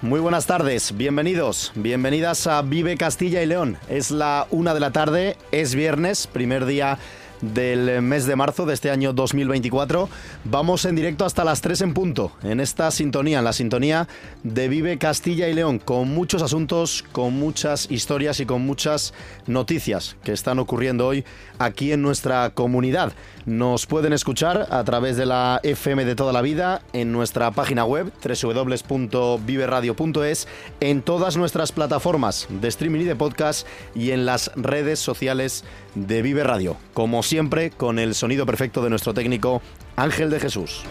Muy buenas tardes, bienvenidos, bienvenidas a Vive Castilla y León. Es la una de la tarde, es viernes, primer día del mes de marzo de este año 2024. Vamos en directo hasta las 3 en punto, en esta sintonía, en la sintonía de Vive Castilla y León, con muchos asuntos, con muchas historias y con muchas noticias que están ocurriendo hoy aquí en nuestra comunidad. Nos pueden escuchar a través de la FM de toda la vida en nuestra página web www.viveradio.es, en todas nuestras plataformas de streaming y de podcast y en las redes sociales de Vive Radio. Como siempre, con el sonido perfecto de nuestro técnico Ángel de Jesús.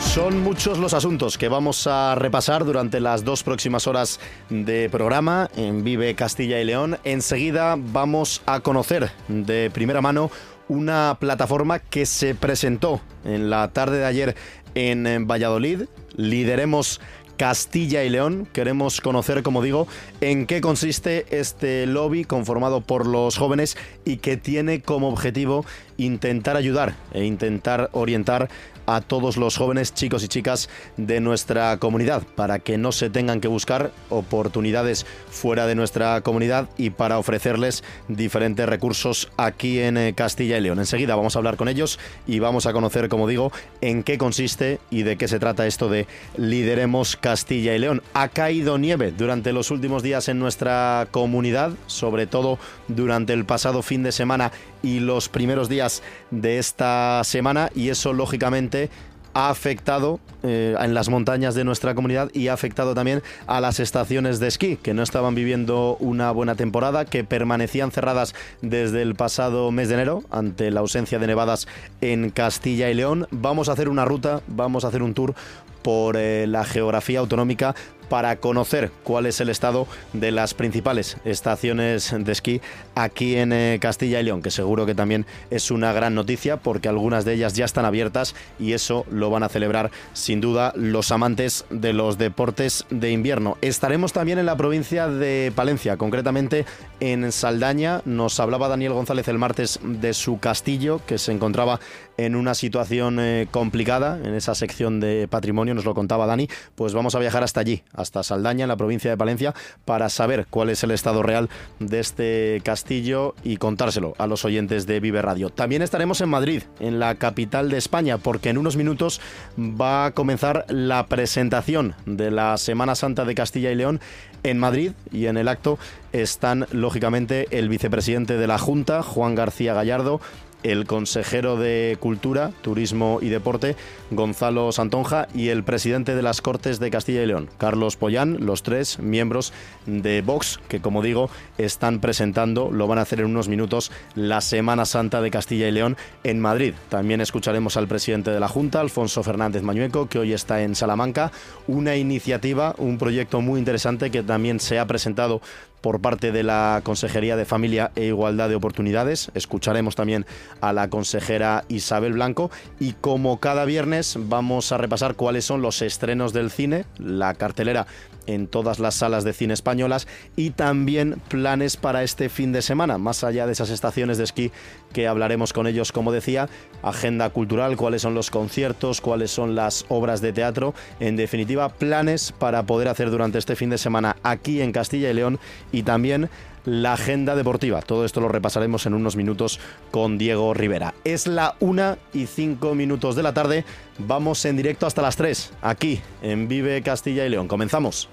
Son muchos los asuntos que vamos a repasar durante las dos próximas horas de programa en Vive Castilla y León. Enseguida vamos a conocer de primera mano una plataforma que se presentó en la tarde de ayer en Valladolid. Lideremos Castilla y León. Queremos conocer, como digo, en qué consiste este lobby conformado por los jóvenes y que tiene como objetivo intentar ayudar e intentar orientar a todos los jóvenes, chicos y chicas de nuestra comunidad, para que no se tengan que buscar oportunidades fuera de nuestra comunidad y para ofrecerles diferentes recursos aquí en eh, Castilla y León. Enseguida vamos a hablar con ellos y vamos a conocer, como digo, en qué consiste y de qué se trata esto de Lideremos Castilla y León. Ha caído nieve durante los últimos días en nuestra comunidad, sobre todo durante el pasado fin de semana y los primeros días de esta semana y eso lógicamente ha afectado eh, en las montañas de nuestra comunidad y ha afectado también a las estaciones de esquí, que no estaban viviendo una buena temporada, que permanecían cerradas desde el pasado mes de enero ante la ausencia de nevadas en Castilla y León. Vamos a hacer una ruta, vamos a hacer un tour por eh, la geografía autonómica para conocer cuál es el estado de las principales estaciones de esquí aquí en eh, Castilla y León, que seguro que también es una gran noticia porque algunas de ellas ya están abiertas y eso lo van a celebrar sin duda los amantes de los deportes de invierno. Estaremos también en la provincia de Palencia, concretamente en Saldaña. Nos hablaba Daniel González el martes de su castillo que se encontraba en una situación eh, complicada en esa sección de patrimonio, nos lo contaba Dani, pues vamos a viajar hasta allí, hasta Saldaña, en la provincia de Palencia, para saber cuál es el estado real de este castillo y contárselo a los oyentes de Vive Radio. También estaremos en Madrid, en la capital de España, porque en unos minutos va a comenzar la presentación de la Semana Santa de Castilla y León en Madrid y en el acto están lógicamente el vicepresidente de la Junta, Juan García Gallardo, el consejero de Cultura, Turismo y Deporte, Gonzalo Santonja, y el presidente de las Cortes de Castilla y León, Carlos Pollán, los tres miembros de Vox, que como digo, están presentando, lo van a hacer en unos minutos, la Semana Santa de Castilla y León en Madrid. También escucharemos al presidente de la Junta, Alfonso Fernández Mañueco, que hoy está en Salamanca, una iniciativa, un proyecto muy interesante que también se ha presentado por parte de la Consejería de Familia e Igualdad de Oportunidades. Escucharemos también a la consejera Isabel Blanco. Y como cada viernes vamos a repasar cuáles son los estrenos del cine, la cartelera en todas las salas de cine españolas y también planes para este fin de semana, más allá de esas estaciones de esquí que hablaremos con ellos, como decía, agenda cultural, cuáles son los conciertos, cuáles son las obras de teatro, en definitiva, planes para poder hacer durante este fin de semana aquí en Castilla y León y también la agenda deportiva. Todo esto lo repasaremos en unos minutos con Diego Rivera. Es la una y cinco minutos de la tarde. Vamos en directo hasta las 3, aquí en Vive Castilla y León. Comenzamos.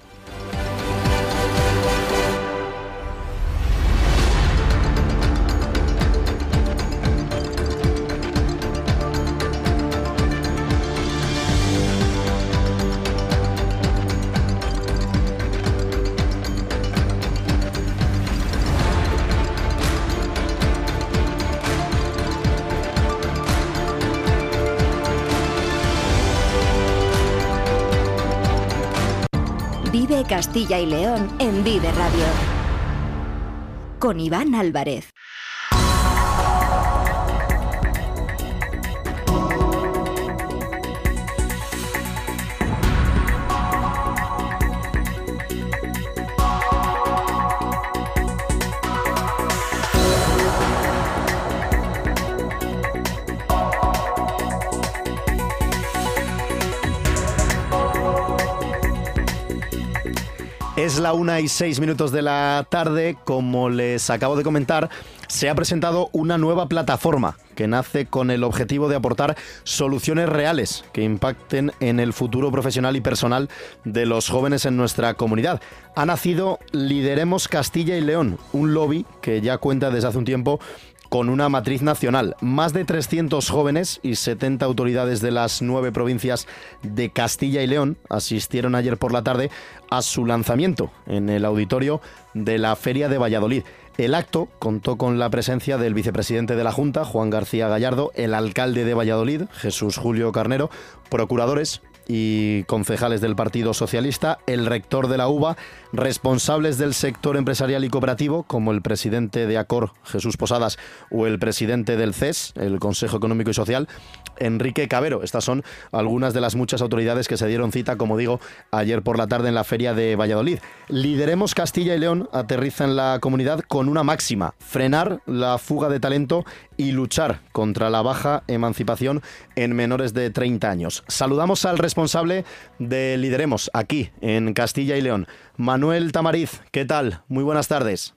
Castilla y León en Vive Radio. Con Iván Álvarez. Es la una y seis minutos de la tarde. Como les acabo de comentar, se ha presentado una nueva plataforma que nace con el objetivo de aportar soluciones reales que impacten en el futuro profesional y personal de los jóvenes en nuestra comunidad. Ha nacido Lideremos Castilla y León, un lobby que ya cuenta desde hace un tiempo con una matriz nacional. Más de 300 jóvenes y 70 autoridades de las nueve provincias de Castilla y León asistieron ayer por la tarde a su lanzamiento en el auditorio de la Feria de Valladolid. El acto contó con la presencia del vicepresidente de la Junta, Juan García Gallardo, el alcalde de Valladolid, Jesús Julio Carnero, procuradores y concejales del Partido Socialista, el rector de la UBA, responsables del sector empresarial y cooperativo, como el presidente de ACOR, Jesús Posadas, o el presidente del CES, el Consejo Económico y Social, Enrique Cabero. Estas son algunas de las muchas autoridades que se dieron cita, como digo, ayer por la tarde en la feria de Valladolid. Lideremos Castilla y León aterriza en la comunidad con una máxima, frenar la fuga de talento y luchar contra la baja emancipación en menores de 30 años. Saludamos al responsable de Lideremos aquí en Castilla y León, Manuel Tamariz. ¿Qué tal? Muy buenas tardes.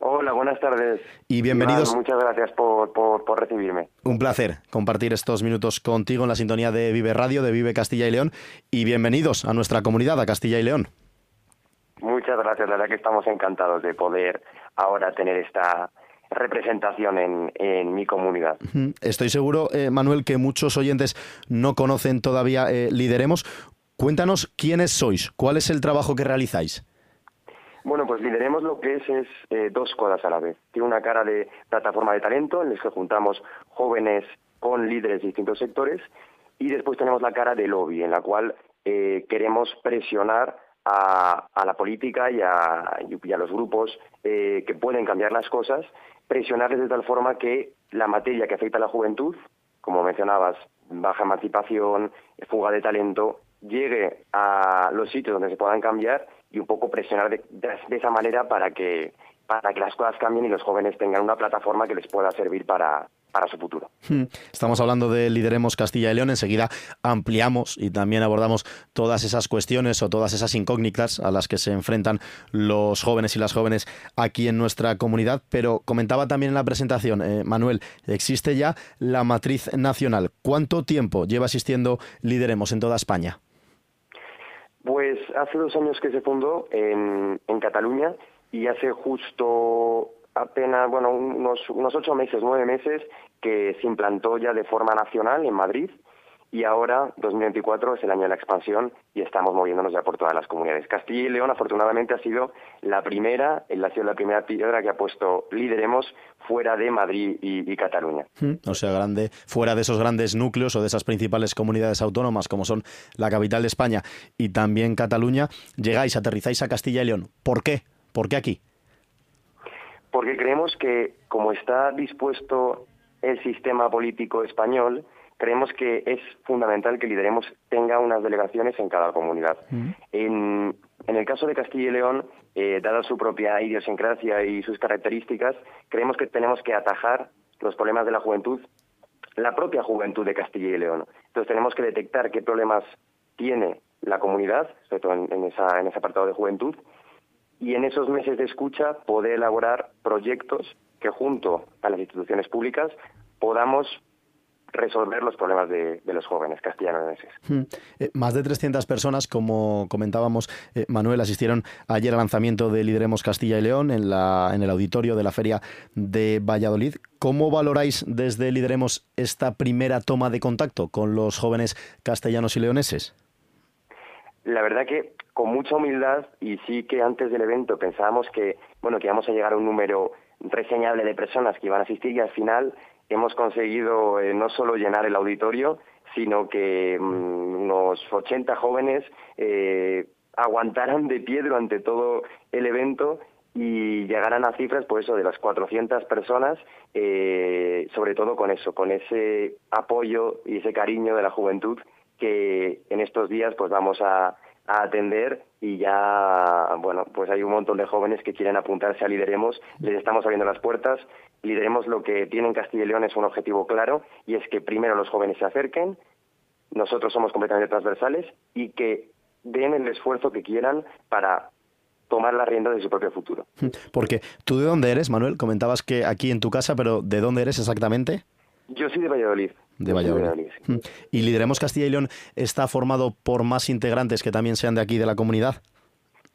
Hola, buenas tardes. Y bienvenidos. muchas gracias por, por, recibirme. Un placer compartir estos minutos contigo en la sintonía de Vive Radio, de Vive Castilla y León. Y bienvenidos a nuestra comunidad, a Castilla y León. Muchas gracias, la verdad que estamos encantados de poder ahora tener esta representación en, en mi comunidad. Estoy seguro, eh, Manuel, que muchos oyentes no conocen todavía eh, Lideremos. Cuéntanos quiénes sois, cuál es el trabajo que realizáis. Bueno, pues lideremos lo que es, es eh, dos cosas a la vez. Tiene una cara de plataforma de talento en la que juntamos jóvenes con líderes de distintos sectores y después tenemos la cara de lobby en la cual eh, queremos presionar a, la política y a, los grupos eh, que pueden cambiar las cosas, presionarles de tal forma que la materia que afecta a la juventud, como mencionabas, baja emancipación, fuga de talento, llegue a los sitios donde se puedan cambiar y un poco presionar de, esa manera para que para que las cosas cambien y los jóvenes tengan una plataforma que les pueda servir para, para su futuro. Hmm. Estamos hablando de Lideremos Castilla y León. Enseguida ampliamos y también abordamos todas esas cuestiones o todas esas incógnitas a las que se enfrentan los jóvenes y las jóvenes aquí en nuestra comunidad. Pero comentaba también en la presentación, eh, Manuel, existe ya la matriz nacional. ¿Cuánto tiempo lleva asistiendo Lideremos en toda España? Pues hace dos años que se fundó en, en Cataluña y hace justo apenas, bueno, unos, unos ocho meses, nueve meses, que se implantó ya de forma nacional en Madrid y ahora 2024 es el año de la expansión y estamos moviéndonos ya por todas las comunidades. Castilla y León afortunadamente ha sido la primera, ha sido la primera piedra que ha puesto Lideremos fuera de Madrid y, Cataluña. O sea, grande, fuera de esos grandes núcleos o de esas principales comunidades autónomas como son la capital de España y también Cataluña, llegáis, aterrizáis a Castilla y León. ¿Por qué? ¿Por qué aquí? Porque creemos que como está dispuesto el sistema político español, creemos que es fundamental que Lideremos tenga unas delegaciones en cada comunidad. en, el caso de Castilla y León, eh, dada su propia idiosincrasia y sus características, creemos que tenemos que atajar los problemas de la juventud, la propia juventud de Castilla y León. Entonces tenemos que detectar qué problemas tiene la comunidad, sobre todo en, esa, en ese apartado de juventud, y en esos meses de escucha poder elaborar proyectos que junto a las instituciones públicas podamos resolver los problemas de, los jóvenes castellanoneses. Hmm. Eh, más de 300 personas, como comentábamos, eh, Manuel, asistieron ayer al lanzamiento de Lideremos Castilla y León en, la, en el auditorio de la Feria de Valladolid. ¿Cómo valoráis desde Lideremos esta primera toma de contacto con los jóvenes castellanos y leoneses? La verdad que con mucha humildad y sí que antes del evento pensábamos que bueno que íbamos a llegar a un número reseñable de personas que iban a asistir y al final hemos conseguido eh, no solo llenar el auditorio, sino que mm, unos 80 jóvenes eh, aguantaran de pie durante todo el evento y llegaran a cifras, pues eso, de las 400 personas, eh, sobre todo con eso, con ese apoyo y ese cariño de la juventud que en estos días pues vamos a, a atender y ya, bueno, pues hay un montón de jóvenes que quieren apuntarse a Lideremos, les estamos abriendo las puertas. Lideremos lo que tiene en Castilla y León es un objetivo claro y es que primero los jóvenes se acerquen, nosotros somos completamente transversales y que den el esfuerzo que quieran para tomar la rienda de su propio futuro. Porque tú de dónde eres, Manuel? Comentabas que aquí en tu casa, pero ¿de dónde eres exactamente? Yo soy de Valladolid. De Valladolid. Mm. ¿Y Lideremos Castilla y León está formado por más integrantes que también sean de aquí, de la comunidad?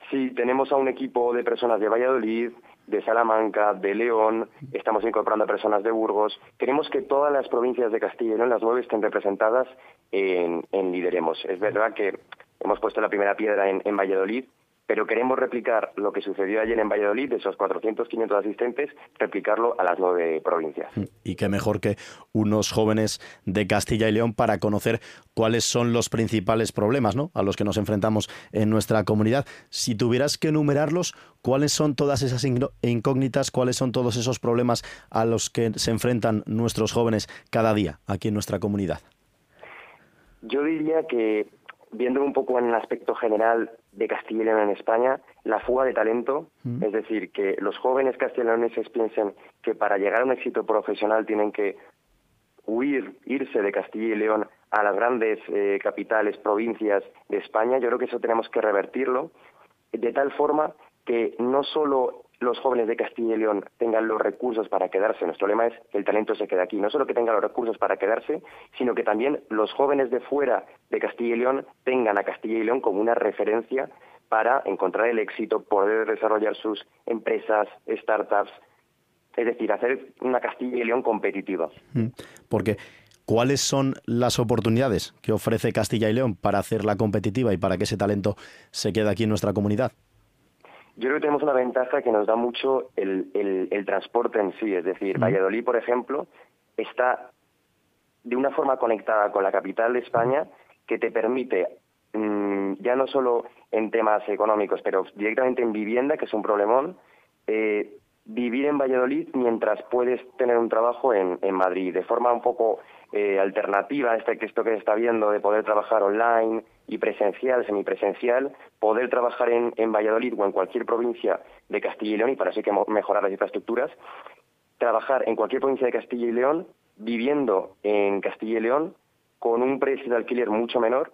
Sí, tenemos a un equipo de personas de Valladolid, de Salamanca, de León, estamos incorporando a personas de Burgos. Queremos que todas las provincias de Castilla y León, las nueve, estén representadas en, Lideremos. Es verdad que hemos puesto la primera piedra en, en Valladolid, pero queremos replicar lo que sucedió ayer en Valladolid, de esos 400, 500 asistentes, replicarlo a las nueve provincias. Y qué mejor que unos jóvenes de Castilla y León para conocer cuáles son los principales problemas ¿no? a los que nos enfrentamos en nuestra comunidad. Si tuvieras que enumerarlos, ¿cuáles son todas esas incógnitas, cuáles son todos esos problemas a los que se enfrentan nuestros jóvenes cada día aquí en nuestra comunidad? Yo diría que viendo un poco en el aspecto general de Castilla y León en España, la fuga de talento, mm. es decir, que los jóvenes castellaneses piensen que para llegar a un éxito profesional tienen que huir, irse de Castilla y León a las grandes eh, capitales, provincias de España, yo creo que eso tenemos que revertirlo de tal forma que no solo los jóvenes de Castilla y León tengan los recursos para quedarse. Nuestro lema es que el talento se quede aquí. No solo que tengan los recursos para quedarse, sino que también los jóvenes de fuera de Castilla y León tengan a Castilla y León como una referencia para encontrar el éxito, poder desarrollar sus empresas, startups, es decir, hacer una Castilla y León competitiva. Mm, porque ¿cuáles son las oportunidades que ofrece Castilla y León para hacerla competitiva y para que ese talento se quede aquí en nuestra comunidad? Yo creo que tenemos una ventaja que nos da mucho el, el, transporte en sí. Es decir, Valladolid, por ejemplo, está de una forma conectada con la capital de España que te permite, mm, ya no solo en temas económicos, pero directamente en vivienda, que es un problemón, eh, vivir en Valladolid mientras puedes tener un trabajo en, en Madrid, de forma un poco eh, alternativa a este, esto que se está viendo de poder trabajar online y presencial, semipresencial, poder trabajar en, en Valladolid o en cualquier provincia de Castilla y León, y para eso hay que mejorar las infraestructuras, trabajar en cualquier provincia de Castilla y León, viviendo en Castilla y León, con un precio de alquiler mucho menor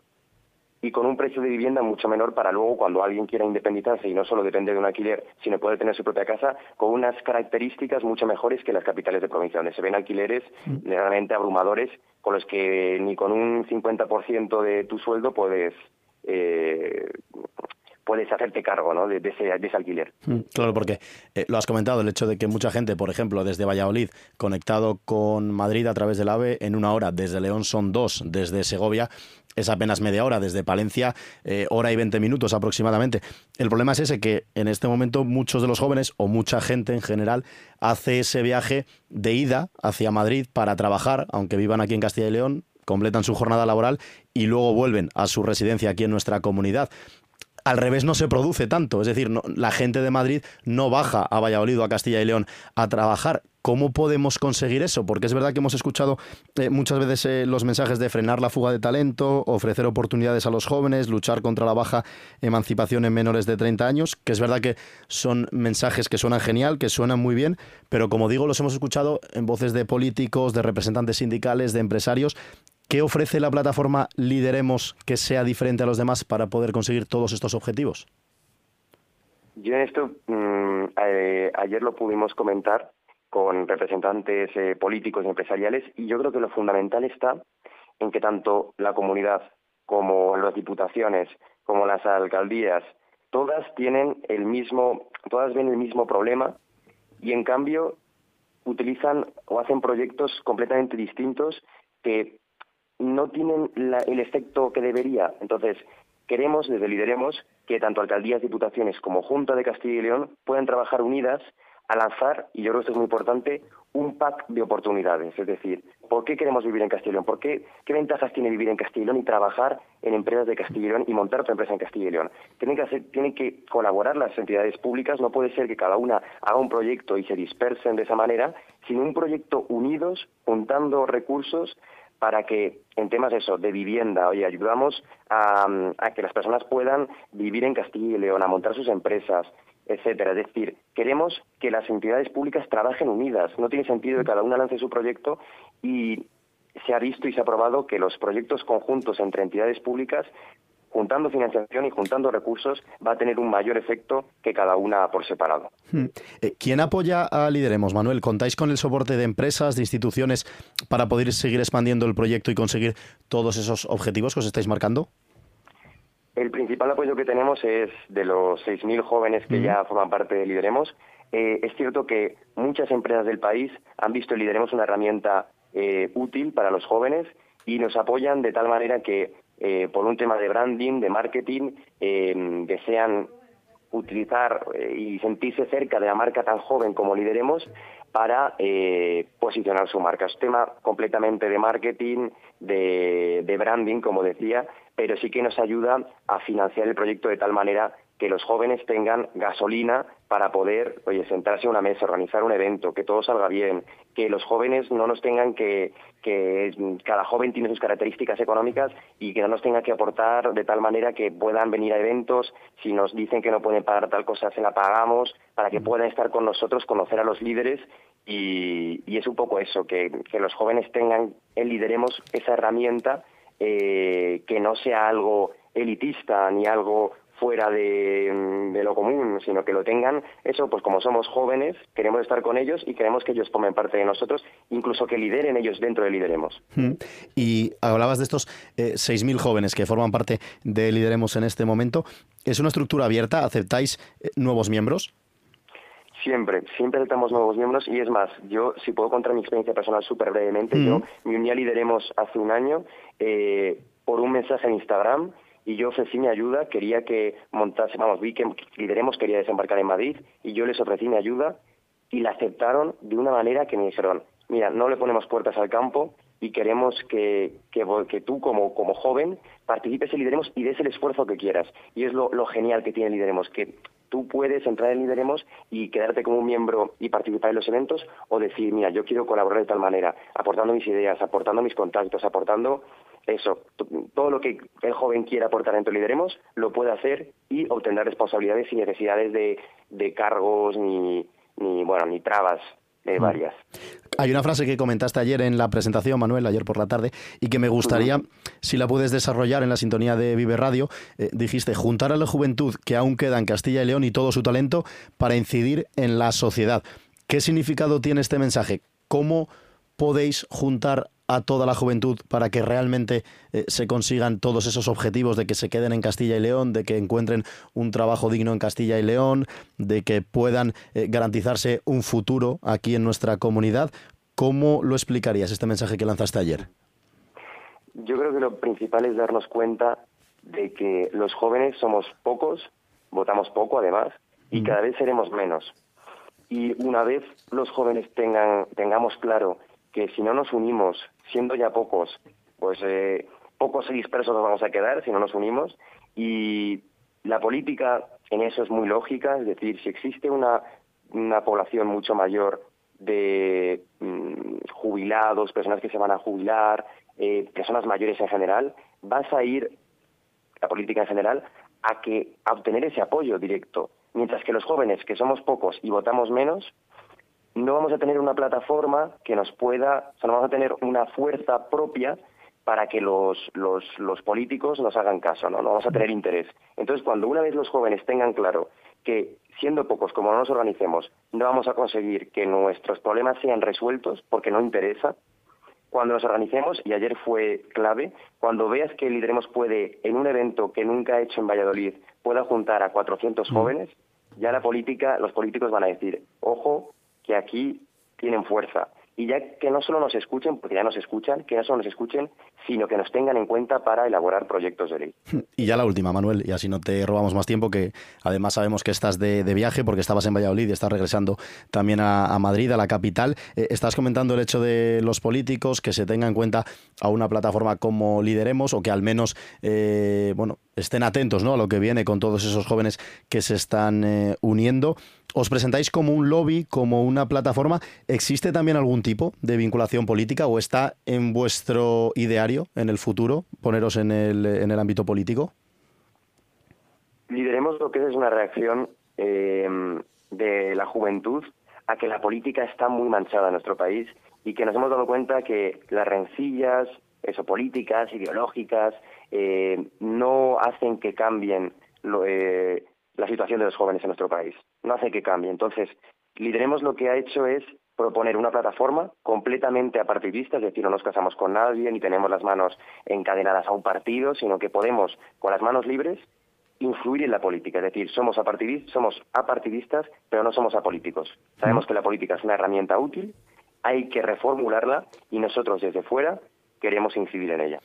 y con un precio de vivienda mucho menor para luego cuando alguien quiera independizarse y no solo depende de un alquiler, sino puede tener su propia casa, con unas características mucho mejores que las capitales de provincia, donde se ven alquileres mm. realmente abrumadores con los que ni con un 50% de tu sueldo puedes eh, puedes hacerte cargo ¿no? de, ese, alquiler. Mm, claro, porque eh, lo has comentado, el hecho de que mucha gente, por ejemplo, desde Valladolid, conectado con Madrid a través del AVE, en una hora, desde León son dos, desde Segovia es apenas media hora, desde Palencia, eh, hora y 20 minutos aproximadamente. El problema es ese, que en este momento muchos de los jóvenes, o mucha gente en general, hace ese viaje de ida hacia Madrid para trabajar, aunque vivan aquí en Castilla y León, completan su jornada laboral y luego vuelven a su residencia aquí en nuestra comunidad al revés no se produce tanto. Es decir, la gente de Madrid no baja a Valladolid o a Castilla y León a trabajar. ¿Cómo podemos conseguir eso? Porque es verdad que hemos escuchado eh, muchas veces eh, los mensajes de frenar la fuga de talento, ofrecer oportunidades a los jóvenes, luchar contra la baja emancipación en menores de 30 años, que es verdad que son mensajes que suenan genial, que suenan muy bien, pero como digo, los hemos escuchado en voces de políticos, de representantes sindicales, de empresarios, ¿Qué ofrece la plataforma Lideremos que sea diferente a los demás para poder conseguir todos estos objetivos? Yo en esto, mm, eh, ayer lo pudimos comentar con representantes eh, políticos y empresariales y yo creo que lo fundamental está en que tanto la comunidad como las diputaciones, como las alcaldías, todas tienen el mismo, todas ven el mismo problema y en cambio utilizan o hacen proyectos completamente distintos que no tienen el efecto que debería. Entonces, queremos, desde Lideremos, que tanto alcaldías, diputaciones como Junta de Castilla y León puedan trabajar unidas a lanzar, y yo creo que esto es muy importante, un pack de oportunidades. Es decir, ¿por qué queremos vivir en Castilla y León? ¿Por qué, ¿Qué ventajas tiene vivir en Castilla y León y trabajar en empresas de Castilla y León y montar otra empresa en Castilla y León? Tienen que, hacer, tienen que colaborar las entidades públicas. No puede ser que cada una haga un proyecto y se dispersen de esa manera, sino un proyecto unidos, juntando recursos para que en temas eso de vivienda, oye, ayudamos a, a que las personas puedan vivir en Castilla y León, a montar sus empresas, etcétera. Es decir, queremos que las entidades públicas trabajen unidas. No tiene sentido que cada una lance su proyecto y se ha visto y se ha probado que los proyectos conjuntos entre entidades públicas juntando financiación y juntando recursos va a tener un mayor efecto que cada una por separado. Hmm. Eh, ¿Quién apoya a Lideremos, Manuel? ¿Contáis con el soporte de empresas, de instituciones para poder seguir expandiendo el proyecto y conseguir todos esos objetivos que os estáis marcando? El principal apoyo que tenemos es de los 6.000 jóvenes que ya forman parte de Lideremos. Eh, es cierto que muchas empresas del país han visto en Lideremos una herramienta eh, útil para los jóvenes y nos apoyan de tal manera que eh, por un tema de branding, de marketing, desean utilizar y sentirse cerca de la marca tan joven como Lideremos para posicionar su marca. Es un tema completamente de marketing, de branding, como decía, pero sí que nos ayuda a financiar el proyecto de tal manera que los jóvenes tengan gasolina para poder, oye, sentarse a una mesa, organizar un evento, que todo salga bien, que los jóvenes no nos tengan que, que cada joven tiene sus características económicas y que no nos tenga que aportar de tal manera que puedan venir a eventos, si nos dicen que no pueden pagar tal cosa, se la pagamos, para que puedan estar con nosotros, conocer a los líderes. Y, y es un poco eso, que, que los jóvenes tengan, el lideremos esa herramienta eh, que no sea algo elitista ni algo fuera de, lo común, sino que lo tengan, eso, pues como somos jóvenes, queremos estar con ellos y queremos que ellos formen parte de nosotros, incluso que lideren ellos dentro de Lideremos. Hmm. Y hablabas de estos eh, 6.000 jóvenes que forman parte de Lideremos en este momento. ¿Es una estructura abierta? ¿Aceptáis eh, nuevos miembros? Siempre, siempre aceptamos nuevos miembros y es más, yo si puedo contar mi experiencia personal súper brevemente, yo me uní a Lideremos hace un año eh, por un mensaje en Instagram y yo ofrecí mi ayuda, quería que montase, vamos, vi que Lideremos quería desembarcar en Madrid y yo les ofrecí mi ayuda y la aceptaron de una manera que me dijeron, mira, no le ponemos puertas al campo y queremos que, que, que tú como, como joven participes en Lideremos y des el esfuerzo que quieras. Y es lo, lo genial que tiene Lideremos, que tú puedes entrar en Lideremos y quedarte como un miembro y participar en los eventos o decir, mira, yo quiero colaborar de tal manera, aportando mis ideas, aportando mis contactos, aportando eso, todo lo que el joven quiera aportar dentro de Lideremos, lo puede hacer y obtener responsabilidades sin necesidades de, de cargos ni, ni, bueno, ni trabas eh, mm. varias. Hay una frase que comentaste ayer en la presentación, Manuel, ayer por la tarde, y que me gustaría, si la puedes desarrollar en la sintonía de Vive Radio. Eh, dijiste, juntar a la juventud que aún queda en Castilla y León y todo su talento para incidir en la sociedad. ¿Qué significado tiene este mensaje? ¿Cómo podéis juntar a toda la juventud para que realmente eh, se consigan todos esos objetivos de que se queden en Castilla y León, de que encuentren un trabajo digno en Castilla y León, de que puedan eh, garantizarse un futuro aquí en nuestra comunidad. ¿Cómo lo explicarías este mensaje que lanzaste ayer? Yo creo que lo principal es darnos cuenta de que los jóvenes somos pocos, votamos poco además, y cada vez seremos menos. Y una vez los jóvenes tengan, tengamos claro que si no nos unimos, siendo ya pocos, pues eh, pocos y dispersos nos vamos a quedar si no nos unimos. Y la política en eso es muy lógica, es decir, si existe una, una población mucho mayor de mm, jubilados, personas que se van a jubilar, eh, personas mayores en general, vas a ir, la política en general, a que a obtener ese apoyo directo. Mientras que los jóvenes, que somos pocos y votamos menos, no vamos a tener una plataforma que nos pueda, o sea, no vamos a tener una fuerza propia para que los, los, los políticos nos hagan caso, ¿no? no vamos a tener interés. Entonces, cuando una vez los jóvenes tengan claro que siendo pocos, como no nos organicemos, no vamos a conseguir que nuestros problemas sean resueltos porque no interesa, cuando nos organicemos, y ayer fue clave, cuando veas que Lideremos puede, en un evento que nunca ha hecho en Valladolid, pueda juntar a 400 mm. jóvenes, ya la política, los políticos van a decir, ojo, que aquí tienen fuerza. y ya que no solo nos escuchen, porque ya nos escuchan, que no solo nos escuchen, sino que nos tengan en cuenta para elaborar proyectos de ley. Y ya la última, Manuel, y así no te robamos más tiempo, que además sabemos que estás de, viaje porque estabas en Valladolid y estás regresando también a, Madrid, a la capital. Eh, estás comentando el hecho de los políticos que se tenga en cuenta a una plataforma como Lideremos o que al menos, eh, bueno, estén atentos ¿no? a lo que viene con todos esos jóvenes que se están eh, uniendo. ¿Os presentáis como un lobby, como una plataforma? ¿Existe también algún tipo de vinculación política o está en vuestro ideario en el futuro poneros en el, en el ámbito político? Lideremos lo que es una reacción eh, de la juventud a que la política está muy manchada en nuestro país y que nos hemos dado cuenta que las rencillas, eso, políticas, ideológicas, eh, no hacen que cambien lo, eh, la situación de los jóvenes en nuestro país. No hace que cambie. Entonces, Lideremos lo que ha hecho es proponer una plataforma completamente apartidista, es decir, no nos casamos con nadie ni tenemos las manos encadenadas a un partido, sino que podemos, con las manos libres, influir en la política. Es decir, somos, apartidistas, somos apartidistas, pero no somos apolíticos. Sabemos que la política es una herramienta útil, hay que reformularla y nosotros desde fuera queremos incidir en ella.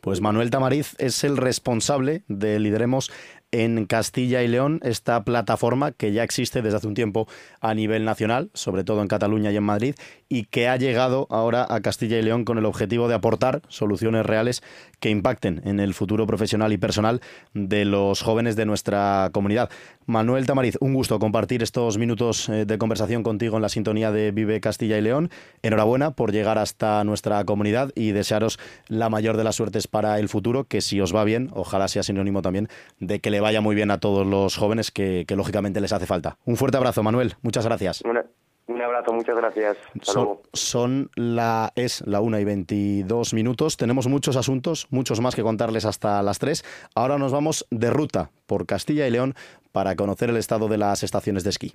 Pues Manuel Tamariz es el responsable de Lideremos en Castilla y León esta plataforma que ya existe desde hace un tiempo a nivel nacional, sobre todo en Cataluña y en Madrid, y que ha llegado ahora a Castilla y León con el objetivo de aportar soluciones reales que impacten en el futuro profesional y personal de los jóvenes de nuestra comunidad. Manuel Tamariz, un gusto compartir estos minutos eh, de conversación contigo en la sintonía de Vive Castilla y León. Enhorabuena por llegar hasta nuestra comunidad y desearos la mayor de las suertes para el futuro, que si os va bien, ojalá sea sinónimo también de que le vaya muy bien a todos los jóvenes que, lógicamente les hace falta. Un fuerte abrazo, Manuel. Muchas gracias. un abrazo, muchas gracias. son, la, es la 1 y 22 minutos. Tenemos muchos asuntos, muchos más que contarles hasta las 3. Ahora nos vamos de ruta por Castilla y León para conocer el estado de las estaciones de esquí.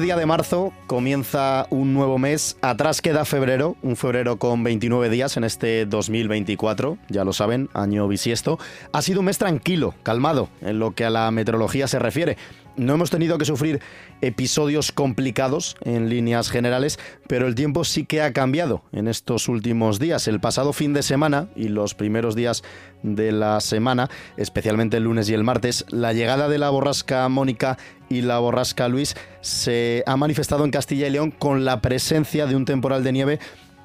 Día de marzo comienza un nuevo mes. Atrás queda febrero, un febrero con 29 días en este 2024, ya lo saben, año bisiesto. Ha sido un mes tranquilo, calmado, en lo que a la meteorología se refiere. No hemos tenido que sufrir episodios complicados en líneas generales, pero el tiempo sí que ha cambiado en estos últimos días. El pasado fin de semana y los primeros días de la semana, especialmente el lunes y el martes, la llegada de la borrasca Mónica y la borrasca Luis se ha manifestado en Castilla y León con la presencia de un temporal de nieve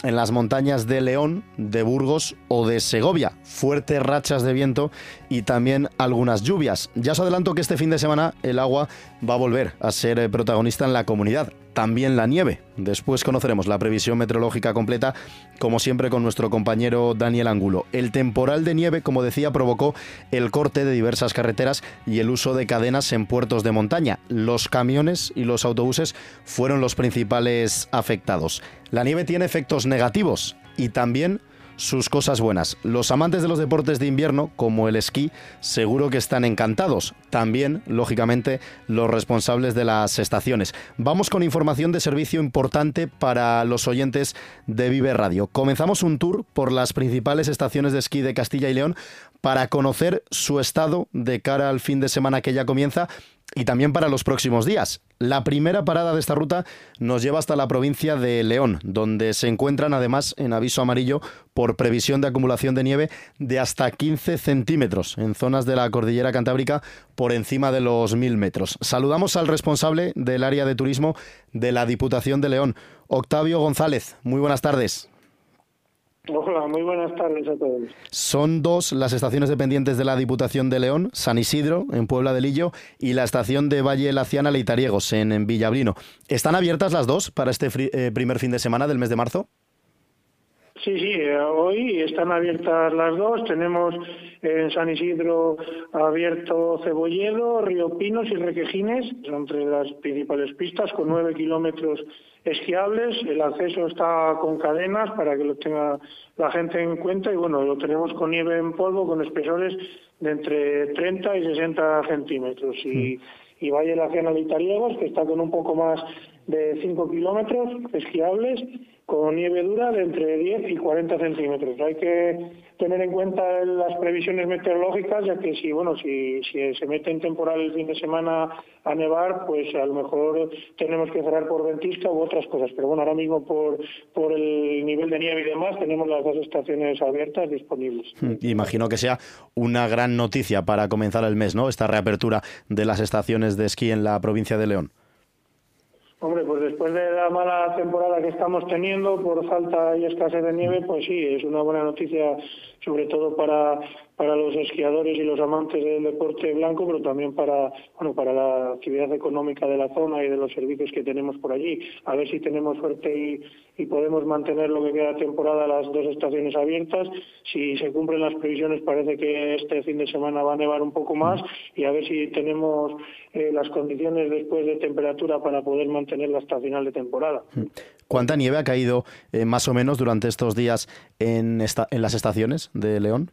en las montañas de León, de Burgos o de Segovia. Fuertes rachas de viento y también algunas lluvias. Ya os adelanto que este fin de semana el agua va a volver a ser eh, protagonista en la comunidad. También la nieve. Después conoceremos la previsión meteorológica completa, como siempre con nuestro compañero Daniel Angulo. El temporal de nieve, como decía, provocó el corte de diversas carreteras y el uso de cadenas en puertos de montaña. Los camiones y los autobuses fueron los principales afectados. La nieve tiene efectos negativos y también sus cosas buenas. Los amantes de los deportes de invierno, como el esquí, seguro que están encantados. También, lógicamente, los responsables de las estaciones. Vamos con información de servicio importante para los oyentes de Vive Radio. Comenzamos un tour por las principales estaciones de esquí de Castilla y León para conocer su estado de cara al fin de semana que ya comienza y también para los próximos días. La primera parada de esta ruta nos lleva hasta la provincia de León, donde se encuentran además en aviso amarillo por previsión de acumulación de nieve de hasta 15 centímetros en zonas de la cordillera cantábrica por encima de los 1000 metros. Saludamos al responsable del área de turismo de la Diputación de León, Octavio González. Muy buenas tardes. Hola, muy buenas tardes a todos. Son dos las estaciones dependientes de la Diputación de León, San Isidro, en Puebla de Lillo, y la estación de Valle Laciana Leitariegos, en, en Villabrino. ¿Están abiertas las dos para este eh, primer fin de semana del mes de marzo? Sí, sí, eh, hoy están abiertas las dos. Tenemos en San Isidro abierto Cebolledo, Río Pinos y Requejines, entre las principales pistas, con nueve kilómetros esquiables. El acceso está con cadenas para que lo tenga la gente en cuenta y bueno, lo tenemos con nieve en polvo, con espesores de entre 30 y 60 centímetros. Y, y Valle la Ciana de que está con un poco más de 5 kilómetros esquiables con nieve dura de entre 10 y 40 centímetros. Hay que tener en cuenta las previsiones meteorológicas, ya que si bueno si, si se mete en temporal el fin de semana a nevar, pues a lo mejor tenemos que cerrar por ventisca u otras cosas. Pero bueno, ahora mismo por, por el nivel de nieve y demás, tenemos las dos estaciones abiertas disponibles. Hmm, imagino que sea una gran noticia para comenzar el mes, ¿no? Esta reapertura de las estaciones de esquí en la provincia de León. Hombre, pues después de la mala temporada que estamos teniendo por falta y escasez de nieve, pues sí, es una buena noticia, sobre todo para para los esquiadores y los amantes del deporte blanco, pero también para bueno para la actividad económica de la zona y de los servicios que tenemos por allí. A ver si tenemos suerte y, podemos mantener lo que queda temporada las dos estaciones abiertas. Si se cumplen las previsiones, parece que este fin de semana va a nevar un poco más y a ver si tenemos eh, las condiciones después de temperatura para poder mantenerla hasta final de temporada. ¿Cuánta nieve ha caído eh, más o menos durante estos días en, esta, en las estaciones de León?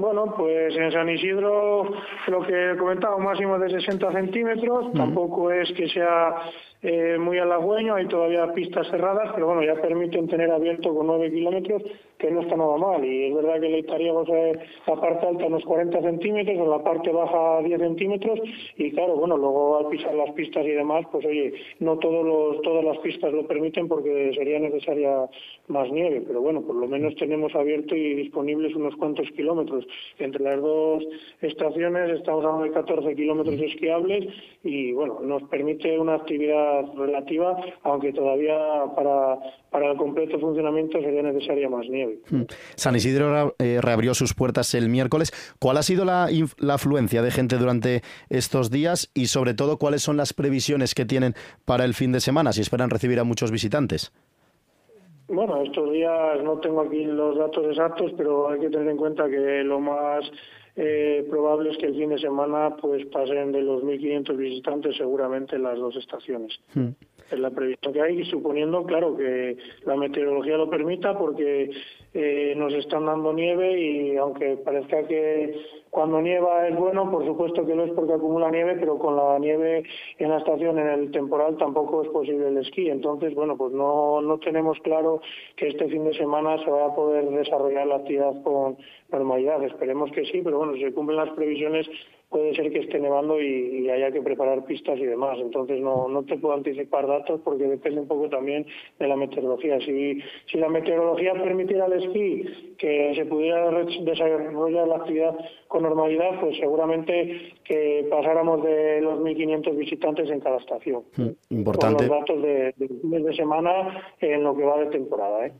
Bueno, pues en San Isidro lo que he comentado, máximo de 60 centímetros, tampoco es que sea eh, muy halagüeño, hay todavía pistas cerradas, pero bueno, ya permiten tener abierto con 9 kilómetros, que no está nada mal. Y es verdad que le estaríamos la parte alta unos 40 centímetros, en la parte baja 10 centímetros, y claro, bueno, luego al pisar las pistas y demás, pues oye, no todos los, todas las pistas lo permiten porque sería necesaria más nieve, pero bueno, por lo menos tenemos abierto y disponibles unos cuantos kilómetros. Entre las dos estaciones estamos hablando de 14 kilómetros esquiables y bueno, nos permite una actividad relativa, aunque todavía para, para el completo funcionamiento sería necesaria más nieve. Hmm. San Isidro eh, reabrió sus puertas el miércoles. ¿Cuál ha sido la, la afluencia de gente durante estos días y sobre todo cuáles son las previsiones que tienen para el fin de semana, si esperan recibir a muchos visitantes? Bueno, estos días no tengo aquí los datos exactos, pero hay que tener en cuenta que lo más eh, probable es que el fin de semana pues pasen de los 1.500 visitantes seguramente en las dos estaciones. Hmm. Es la previsión que hay, suponiendo, claro, que la meteorología lo permita, porque eh, nos están dando nieve y aunque parezca que cuando nieva es bueno, por supuesto que lo es porque acumula nieve, pero con la nieve en la estación, en el temporal, tampoco es posible el esquí. Entonces, bueno, pues no, no tenemos claro que este fin de semana se vaya a poder desarrollar la actividad con normalidad. Esperemos que sí, pero bueno, si se cumplen las previsiones, puede ser que esté nevando y, haya que preparar pistas y demás. Entonces no, no te puedo anticipar datos porque depende un poco también de la meteorología. Si, si la meteorología permitiera al esquí que se pudiera desarrollar la actividad con normalidad, pues seguramente que pasáramos de los 1.500 visitantes en cada estación. Mm, importante. Con los datos de, de, de semana en lo que va de temporada. ¿eh?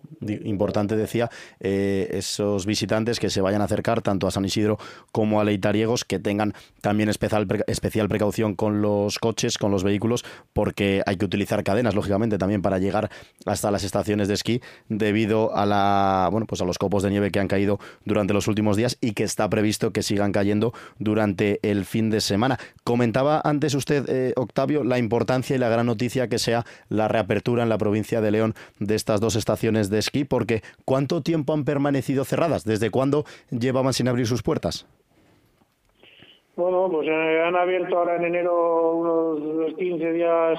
Importante, decía, eh, esos visitantes que se vayan a acercar tanto a San Isidro como a Leitariegos, que tengan también especial, especial precaución con los coches, con los vehículos, porque hay que utilizar cadenas, lógicamente, también para llegar hasta las estaciones de esquí debido a la bueno pues a los copos de nieve que han caído durante los últimos días y que está previsto que sigan cayendo durante el fin de semana. Comentaba antes usted, eh, Octavio, la importancia y la gran noticia que sea la reapertura en la provincia de León de estas dos estaciones de esquí, porque ¿cuánto tiempo han permanecido cerradas? ¿Desde cuándo llevaban sin abrir sus puertas? Bueno, pues eh, han abierto ahora en enero unos 15 días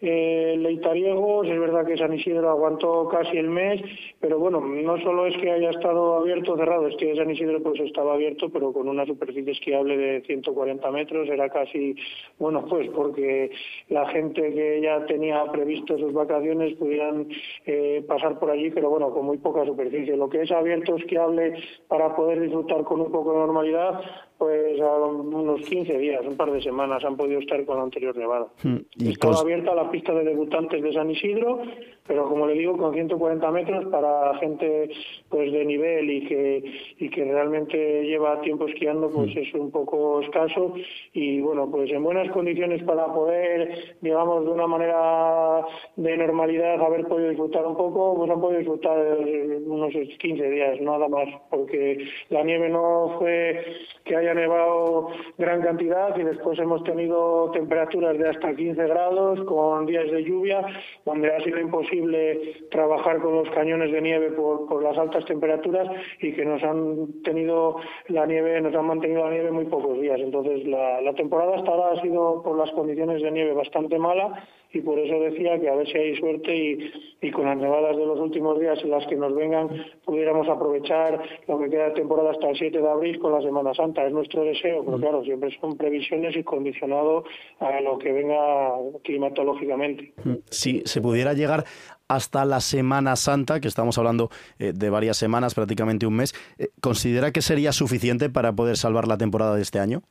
eh, Leitariegos, es verdad que San Isidro aguantó casi el mes, pero bueno, no solo es que haya estado abierto o cerrado, es que San Isidro pues estaba abierto, pero con una superficie esquiable de 140 metros, era casi, bueno, pues porque la gente que ya tenía previsto sus vacaciones pudieran eh, pasar por allí, pero bueno, con muy poca superficie. Lo que es abierto esquiable para poder disfrutar con un poco de normalidad, pues a unos 15 días, un par de semanas han podido estar con la anterior nevada. Hmm. ¿Y Estaba abierta la pista de debutantes de San Isidro, pero como le digo, con 140 metros para gente pues de nivel y que y que realmente lleva tiempo esquiando, pues es un poco escaso. Y bueno, pues en buenas condiciones para poder, digamos, de una manera de normalidad haber podido disfrutar un poco, pues han podido disfrutar unos 15 días, nada más, porque la nieve no fue que haya nevado gran cantidad y después hemos tenido temperaturas de hasta 15 grados con días de lluvia, donde ha sido imposible trabajar con los cañones de nieve por, las altas temperaturas y que nos han tenido la nieve, nos han mantenido la nieve muy pocos días. Entonces la, la temporada hasta ahora ha sido por las condiciones de nieve bastante mala y por eso decía que a ver si hay suerte y, y, con las nevadas de los últimos días en las que nos vengan pudiéramos aprovechar lo que queda de temporada hasta el 7 de abril con la Semana Santa. Es nuestro deseo, pero mm. claro, siempre son previsiones y condicionado a lo que venga climatológicamente. Mm. Si se pudiera llegar hasta la Semana Santa, que estamos hablando eh, de varias semanas, prácticamente un mes, eh, ¿considera que sería suficiente para poder salvar la temporada de este año?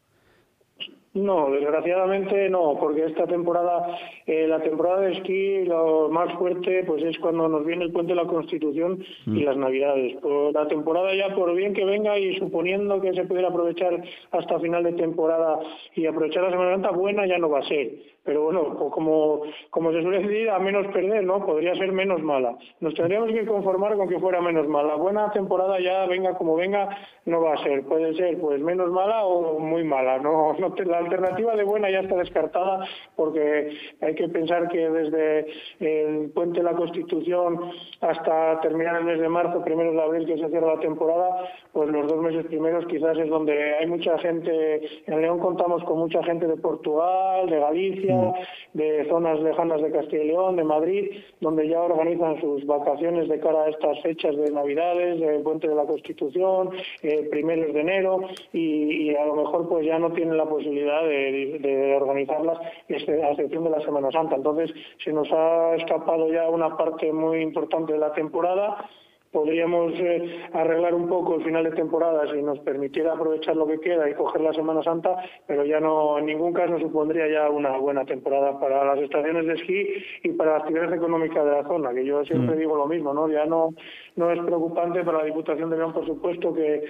No, desgraciadamente no, porque esta temporada, eh, la temporada de esquí, lo más fuerte pues es cuando nos viene el puente de la Constitución y mm. las Navidades. Por la temporada ya, por bien que venga y suponiendo que se pudiera aprovechar hasta final de temporada y aprovechar la Semana Santa, buena ya no va a ser pero bueno, como, como se suele decir, a menos perder, ¿no? Podría ser menos mala. Nos tendríamos que conformar con que fuera menos mala. Buena temporada ya, venga como venga, no va a ser. Puede ser pues menos mala o muy mala. No, no la alternativa de buena ya está descartada porque hay que pensar que desde el puente de la Constitución hasta terminar el mes de marzo, primero de abril que se cierra la temporada, pues los dos meses primeros quizás es donde hay mucha gente. En León contamos con mucha gente de Portugal, de Galicia, de zonas lejanas de Castilla y León, de Madrid, donde ya organizan sus vacaciones de cara a estas fechas de Navidades, de Puente de la Constitución, eh, primeros de enero, y, a lo mejor pues ya no tienen la posibilidad de, organizarlas, a excepción de la Semana Santa. Entonces se nos ha escapado ya una parte muy importante de la temporada podríamos eh, arreglar un poco el final de temporada si nos permitiera aprovechar lo que queda y coger la Semana Santa, pero ya no, en ningún caso supondría ya una buena temporada para las estaciones de esquí y para las actividades económicas de la zona, que yo siempre mm. digo lo mismo, ¿no? Ya no, no es preocupante para la Diputación de León, por supuesto, que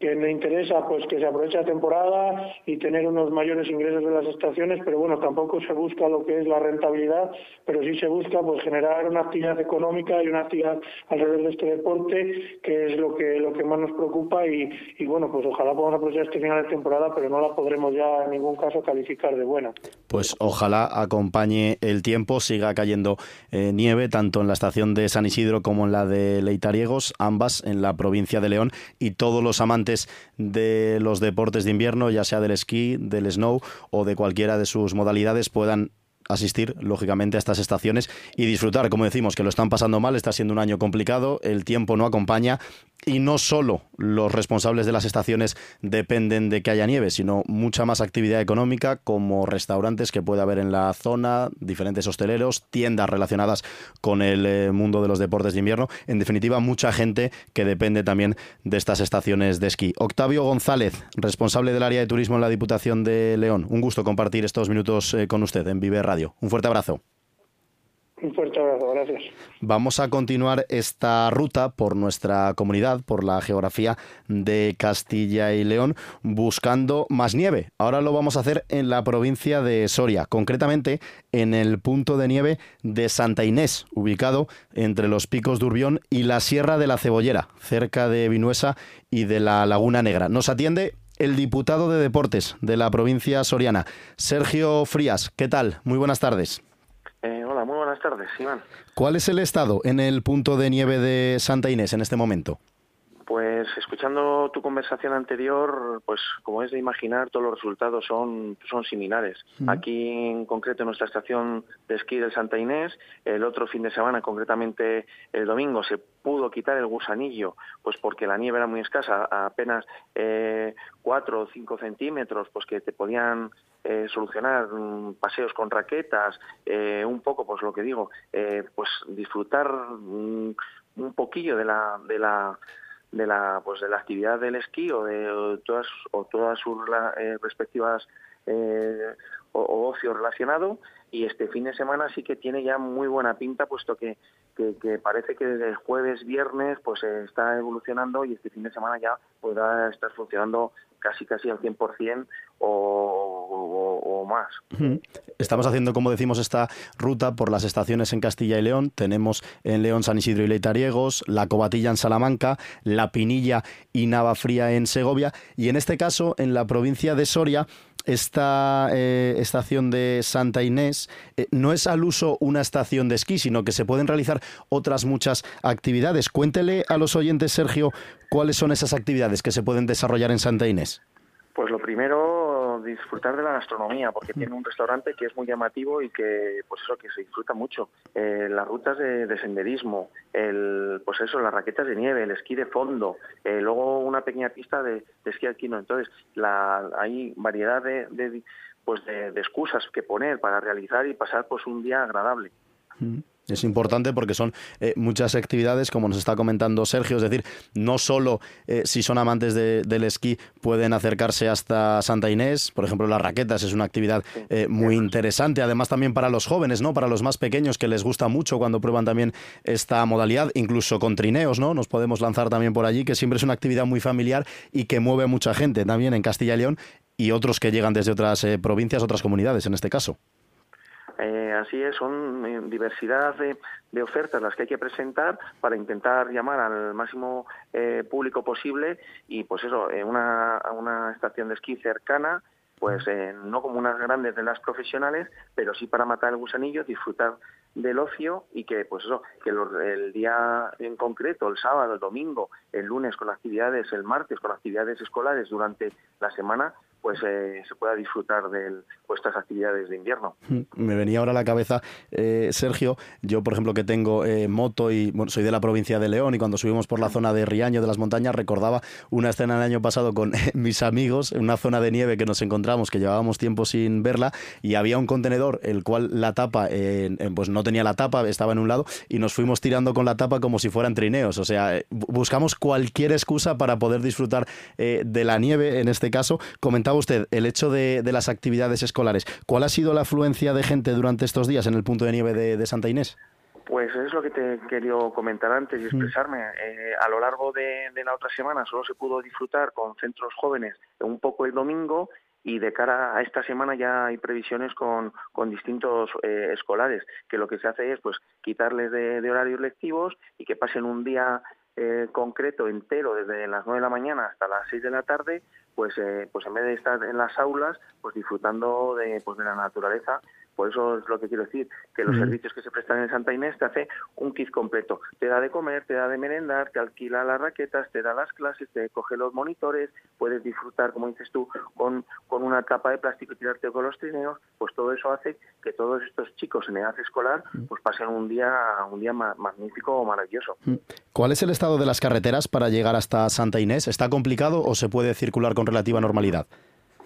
que le interesa pues que se aproveche la temporada y tener unos mayores ingresos de las estaciones, pero bueno, tampoco se busca lo que es la rentabilidad, pero sí se busca pues generar una actividad económica y una actividad alrededor de este deporte, que es lo que lo que más nos preocupa y, y bueno, pues ojalá podamos aprovechar este final de temporada, pero no la podremos ya en ningún caso calificar de buena. Pues ojalá acompañe el tiempo, siga cayendo eh, nieve tanto en la estación de San Isidro como en la de Leitariegos, ambas en la provincia de León y todos los amantes de los deportes de invierno, ya sea del esquí, del snow o de cualquiera de sus modalidades, puedan asistir, lógicamente, a estas estaciones y disfrutar, como decimos, que lo están pasando mal, está siendo un año complicado, el tiempo no acompaña y no solo los responsables de las estaciones dependen de que haya nieve, sino mucha más actividad económica como restaurantes que puede haber en la zona, diferentes hosteleros, tiendas relacionadas con el eh, mundo de los deportes de invierno. En definitiva, mucha gente que depende también de estas estaciones de esquí. Octavio González, responsable del área de turismo en la Diputación de León. Un gusto compartir estos minutos eh, con usted en Vive Radio. Un fuerte abrazo. Un fuerte abrazo, gracias. Vamos a continuar esta ruta por nuestra comunidad, por la geografía de Castilla y León, buscando más nieve. Ahora lo vamos a hacer en la provincia de Soria, concretamente en el punto de nieve de Santa Inés, ubicado entre los picos de Urbión y la Sierra de la Cebollera, cerca de Vinuesa y de la Laguna Negra. Nos atiende el diputado de Deportes de la provincia soriana, Sergio Frías. ¿Qué tal? Muy buenas tardes. Muy buenas tardes, Iván. ¿Cuál es el estado en el punto de nieve de Santa Inés en este momento? Pues escuchando tu conversación anterior, pues como es de imaginar, todos los resultados son, son similares. Aquí en concreto en nuestra estación de esquí del Santa Inés, el otro fin de semana, concretamente el domingo, se pudo quitar el gusanillo, pues porque la nieve era muy escasa, apenas eh, cuatro o cinco centímetros, pues que te podían eh, solucionar mm, paseos con raquetas, eh, un poco, pues lo que digo, pues disfrutar mm, un poquillo de la, de la de la pues de la actividad del esquí o de todas o todas sus eh, respectivas eh, o, ocio relacionado y este fin de semana sí que tiene ya muy buena pinta puesto que, parece que desde jueves viernes pues está evolucionando y este fin de semana ya podrá estar funcionando casi casi al 100% o, o, más. Estamos haciendo, como decimos, esta ruta por las estaciones en Castilla y León. Tenemos en León San Isidro y Leitariegos, la Cobatilla en Salamanca, la Pinilla y Navafría en Segovia y en este caso en la provincia de Soria esta eh, estación de Santa Inés eh, no es al uso una estación de esquí, sino que se pueden realizar otras muchas actividades. Cuéntele a los oyentes, Sergio, cuáles son esas actividades que se pueden desarrollar en Santa Inés. Pues lo primero, disfrutar de la gastronomía, porque tiene un restaurante que es muy llamativo y que, pues eso, que se disfruta mucho. Eh, las rutas de, senderismo, el, pues eso, las raquetas de nieve, el esquí de fondo, eh, luego una pequeña pista de, esquí alquino. Entonces, la, hay variedad de, pues de, excusas que poner para realizar y pasar pues un día agradable. Es importante porque son eh, muchas actividades, como nos está comentando Sergio, es decir, no solo eh, si son amantes del esquí pueden acercarse hasta Santa Inés, por ejemplo, las raquetas es una actividad eh, muy interesante, además también para los jóvenes, ¿no? Para los más pequeños que les gusta mucho cuando prueban también esta modalidad, incluso con trineos, ¿no? Nos podemos lanzar también por allí, que siempre es una actividad muy familiar y que mueve a mucha gente también en Castilla y León y otros que llegan desde otras provincias, otras comunidades en este caso. Eh, así es, son eh, diversidad de, ofertas las que hay que presentar para intentar llamar al máximo eh, público posible y pues eso, una, una estación de esquí cercana, pues no como unas grandes de las profesionales, pero sí para matar el gusanillo, disfrutar del ocio y que pues eso que el día en concreto el sábado el domingo el lunes con actividades el martes con actividades escolares durante la semana pues eh, se pueda disfrutar de vuestras actividades de invierno. Me venía ahora a la cabeza, eh, Sergio, yo por ejemplo que tengo eh, moto y bueno, soy de la provincia de León y cuando subimos por la zona de Riaño de las montañas recordaba una escena el año pasado con mis amigos en una zona de nieve que nos encontramos, que llevábamos tiempo sin verla y había un contenedor el cual la tapa pues no tenía la tapa, estaba en un lado y nos fuimos tirando con la tapa como si fueran trineos, o sea, buscamos cualquier excusa para poder disfrutar de la nieve en este caso, comentamos usted el hecho de, las actividades escolares. ¿Cuál ha sido la afluencia de gente durante estos días en el punto de nieve de, Santa Inés? Pues es lo que te quería comentar antes y mm. expresarme. Eh, a lo largo de, la otra semana solo se pudo disfrutar con centros jóvenes un poco el domingo y de cara a esta semana ya hay previsiones con, distintos eh, escolares, que lo que se hace es pues quitarles de, horarios lectivos y que pasen un día eh, concreto entero desde las 9 de la mañana hasta las 6 de la tarde pues, eh, pues en vez de estar en las aulas, pues disfrutando de, pues de la naturaleza por eso es lo que quiero decir, que los servicios que se prestan en Santa Inés te hace un kit completo. Te da de comer, te da de merendar, te alquila las raquetas, te da las clases, te coge los monitores, puedes disfrutar, como dices tú, con, con una capa de plástico y tirarte con los trineos, pues todo eso hace que todos estos chicos en edad escolar pues pasen un día, un día magnífico o maravilloso. ¿Cuál es el estado de las carreteras para llegar hasta Santa Inés? ¿Está complicado o se puede circular con relativa normalidad?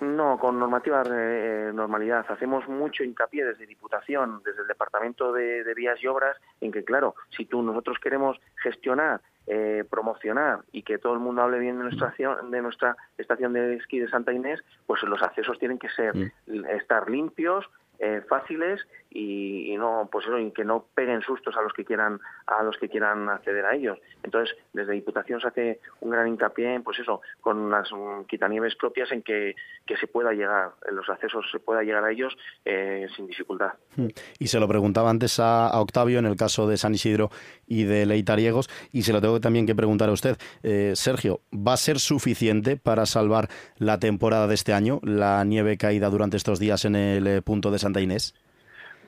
No, con normativa de normalidad. Hacemos mucho hincapié desde Diputación, desde el Departamento de, Vías y Obras, en que, claro, si tú nosotros queremos gestionar, eh, promocionar y que todo el mundo hable bien de nuestra, de nuestra estación de esquí de Santa Inés, pues los accesos tienen que ser mm. estar limpios, eh, fáciles y, no pues eso, y que no peguen sustos a los que quieran a los que quieran acceder a ellos. Entonces desde Diputación se hace un gran hincapié en pues eso con unas quitanieves propias en que, que, se pueda llegar en los accesos se pueda llegar a ellos eh, sin dificultad. Hmm. y se lo preguntaba antes a, Octavio en el caso de San Isidro y de Leitariegos y se lo tengo también que preguntar a usted. Eh, Sergio ¿va a ser suficiente para salvar la temporada de este año la nieve caída durante estos días en el eh, punto de Santa Inés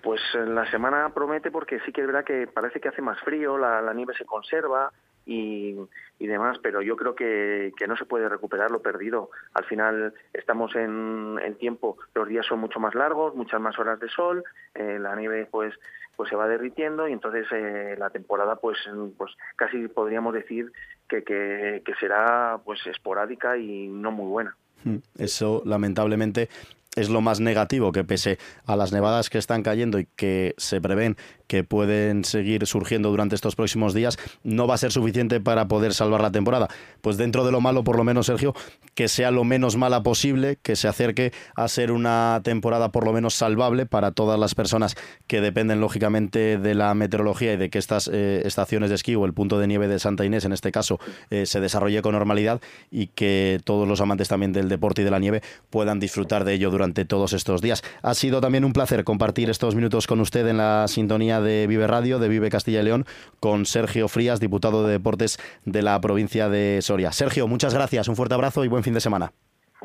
pues la semana promete porque sí que es verdad que parece que hace más frío, la, nieve se conserva y, demás, pero yo creo que, no se puede recuperar lo perdido. Al final estamos en, tiempo, los días son mucho más largos, muchas más horas de sol, eh, la nieve pues pues se va derritiendo y entonces eh, la temporada pues pues casi podríamos decir que, que, que será pues esporádica y no muy buena. Hmm. Eso lamentablemente es lo más negativo, que pese a las nevadas que están cayendo y que se prevén que pueden seguir surgiendo durante estos próximos días, no va a ser suficiente para poder salvar la temporada. Pues dentro de lo malo, por lo menos, Sergio, que sea lo menos mala posible, que se acerque a ser una temporada por lo menos salvable para todas las personas que dependen lógicamente de la meteorología y de que estas eh, estaciones de esquí o el punto de nieve de Santa Inés, en este caso, eh, se desarrolle con normalidad y que todos los amantes también del deporte y de la nieve puedan disfrutar de ello durante todos estos días. Ha sido también un placer compartir estos minutos con usted en la sintonía de Vive Radio, de Vive Castilla y León, con Sergio Frías, diputado de Deportes de la provincia de Soria. Sergio, muchas gracias, un fuerte abrazo y buen fin de semana.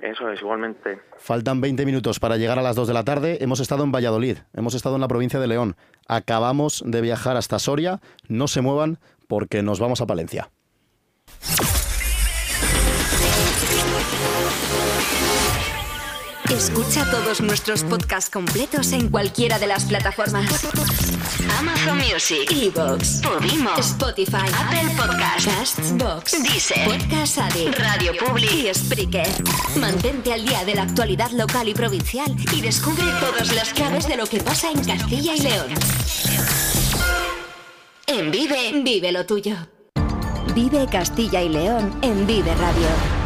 Eso es, igualmente. Faltan 20 minutos para llegar a las 2 de la tarde. Hemos estado en Valladolid, hemos estado en la provincia de León. Acabamos de viajar hasta Soria. No se muevan porque nos vamos a Palencia. Escucha todos nuestros podcasts completos en cualquiera de las plataformas. Amazon Music, Evox, Podimo, Spotify, Apple Podcasts, Castbox, Deezer, Podcast Addict, Radio Public y Spreaker. Mantente al día de la actualidad local y provincial y descubre todas las claves de lo que pasa en Castilla y León. En Vive, vive lo tuyo. Vive Castilla y León en Vive Radio.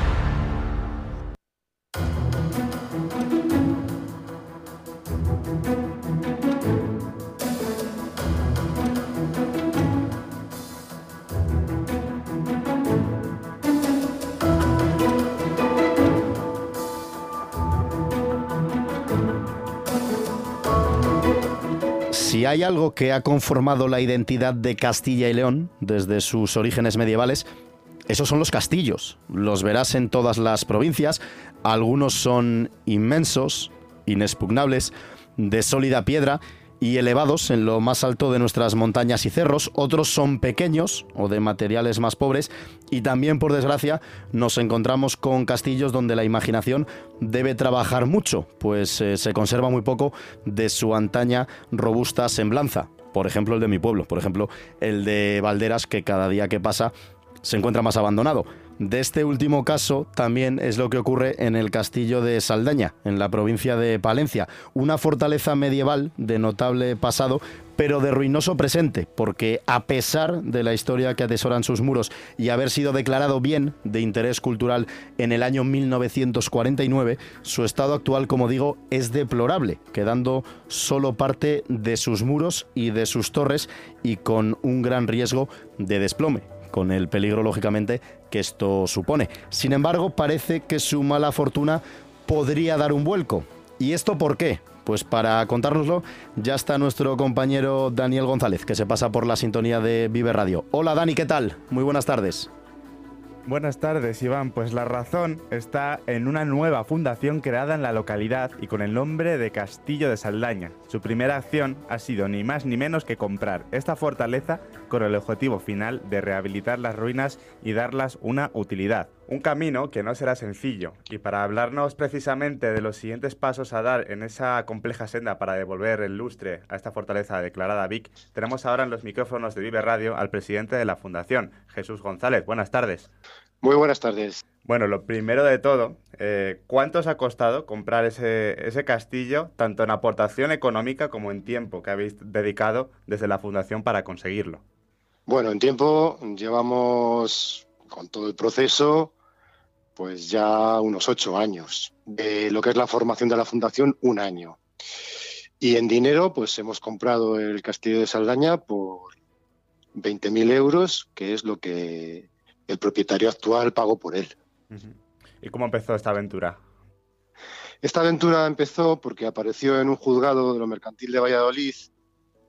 Hay algo que ha conformado la identidad de Castilla y León desde sus orígenes medievales, esos son los castillos. Los verás en todas las provincias. Algunos son inmensos, inexpugnables, de sólida piedra y elevados en lo más alto de nuestras montañas y cerros, otros son pequeños o de materiales más pobres y también por desgracia nos encontramos con castillos donde la imaginación debe trabajar mucho, pues eh, se conserva muy poco de su antaña robusta semblanza. Por ejemplo, el de mi pueblo, por ejemplo, el de Valderas, que cada día que pasa se encuentra más abandonado. De este último caso también es lo que ocurre en el castillo de Saldaña, en la provincia de Palencia, una fortaleza medieval de notable pasado, pero de ruinoso presente, porque a pesar de la historia que atesoran sus muros y haber sido declarado bien de interés cultural en el año 1949, su estado actual, como digo, es deplorable, quedando solo parte de sus muros y de sus torres y con un gran riesgo de desplome con el peligro, lógicamente, que esto supone. Sin embargo, parece que su mala fortuna podría dar un vuelco. ¿Y esto por qué? Pues para contárnoslo ya está nuestro compañero Daniel González, que se pasa por la sintonía de Vive Radio. Hola Dani, ¿qué tal? Muy buenas tardes. Buenas tardes, Iván. Pues la razón está en una nueva fundación creada en la localidad y con el nombre de Castillo de Saldaña. Su primera acción ha sido ni más ni menos que comprar esta fortaleza con el objetivo final de rehabilitar las ruinas y darlas una utilidad. Un camino que no será sencillo. Y para hablarnos precisamente de los siguientes pasos a dar en esa compleja senda para devolver el lustre a esta fortaleza declarada Vic, tenemos ahora en los micrófonos de Vive Radio al presidente de la Fundación, Jesús González. Buenas tardes. Muy buenas tardes. Bueno, lo primero de todo, eh, ¿cuánto os ha costado comprar ese, ese castillo, tanto en aportación económica como en tiempo que habéis dedicado desde la Fundación para conseguirlo? Bueno, en tiempo llevamos con todo el proceso, pues ya unos ocho años. De lo que es la formación de la Fundación, un año. Y en dinero, pues hemos comprado el castillo de Saldaña por 20.000 euros, que es lo que el propietario actual pagó por él. ¿Y cómo empezó esta aventura? Esta aventura empezó porque apareció en un juzgado de lo mercantil de Valladolid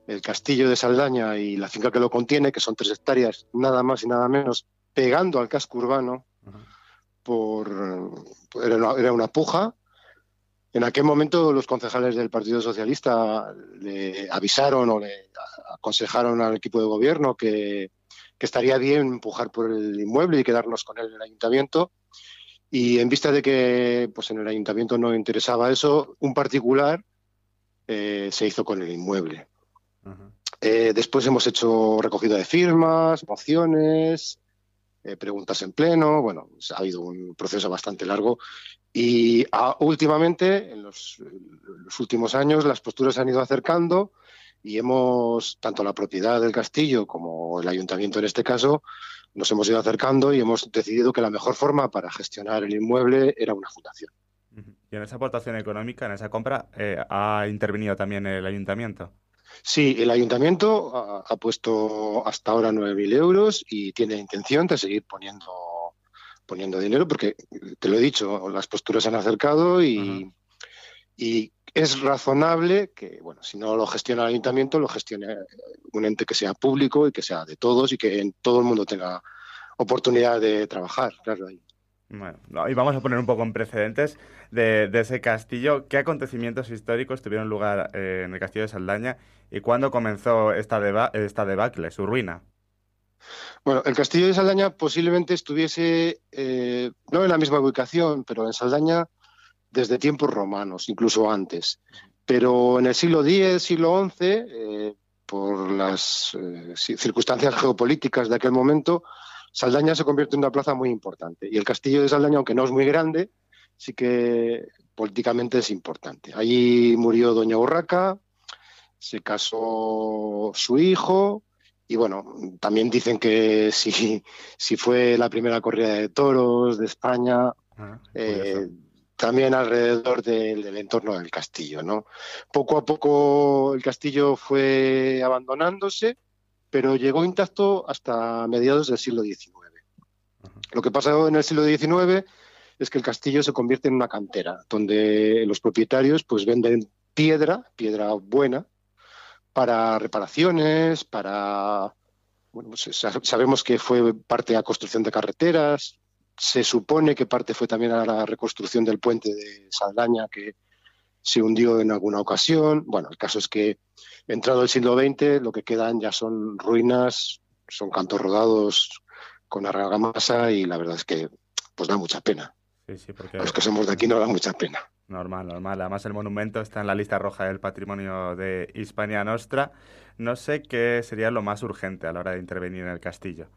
el castillo de Saldaña y la finca que lo contiene, que son tres hectáreas, nada más y nada menos, pegando al casco urbano, por, era, una, puja. En aquel momento los concejales del Partido Socialista le avisaron o le aconsejaron al equipo de gobierno que, que estaría bien empujar por el inmueble y quedarnos con él en el ayuntamiento. Y en vista de que pues en el ayuntamiento no interesaba eso, un particular eh, se hizo con el inmueble. Eh, después hemos hecho recogida de firmas, mociones, eh, preguntas en pleno. Bueno, ha habido un proceso bastante largo Y ah, últimamente, en los, los, últimos años, las posturas se han ido acercando y hemos, tanto la propiedad del castillo como el ayuntamiento en este caso, nos hemos ido acercando y hemos decidido que la mejor forma para gestionar el inmueble era una fundación. Y en esa aportación económica, en esa compra, eh, ha intervenido también el ayuntamiento. Sí, el ayuntamiento ha, puesto hasta ahora 9.000 euros y tiene intención de seguir poniendo, poniendo dinero porque, te lo he dicho, las posturas se han acercado y, y es razonable que, bueno, si no lo gestiona el ayuntamiento, lo gestione un ente que sea público y que sea de todos y que en todo el mundo tenga oportunidad de trabajar, claro. Ahí. Bueno, y vamos a poner un poco en precedentes de, ese castillo. ¿Qué acontecimientos históricos tuvieron lugar eh, en el castillo de Saldaña y cuándo comenzó esta, esta debacle, su ruina? Bueno, el castillo de Saldaña posiblemente estuviese eh, no en la misma ubicación, pero en Saldaña desde tiempos romanos, incluso antes. Pero en el siglo X, siglo XI, eh, por las circunstancias geopolíticas de aquel momento, Saldaña se convierte en una plaza muy importante. Y el castillo de Saldaña, aunque no es muy grande, sí que políticamente es importante. Allí murió Doña Urraca, se casó su hijo, y bueno, también dicen que si, si fue la primera corrida de toros de España, ah, eh, también alrededor del, del, entorno del castillo. ¿no? Poco a poco el castillo fue abandonándose pero llegó intacto hasta mediados del siglo XIX. Lo que pasó en el siglo XIX es que el castillo se convierte en una cantera, donde los propietarios pues venden piedra, piedra buena, para reparaciones, para... Bueno, pues, sabemos que fue parte de la construcción de carreteras, se supone que parte fue también a la reconstrucción del puente de Saldaña, que se hundió en alguna ocasión. Bueno, el caso es que entrado el siglo XX lo que quedan ya son ruinas, son cantos rodados con argamasa y la verdad es que pues da mucha pena. Sí, sí, porque... los que somos de aquí no da mucha pena. Normal, normal. Además el monumento está en la lista roja del patrimonio de Hispania Nostra. No sé qué sería lo más urgente a la hora de intervenir en el castillo.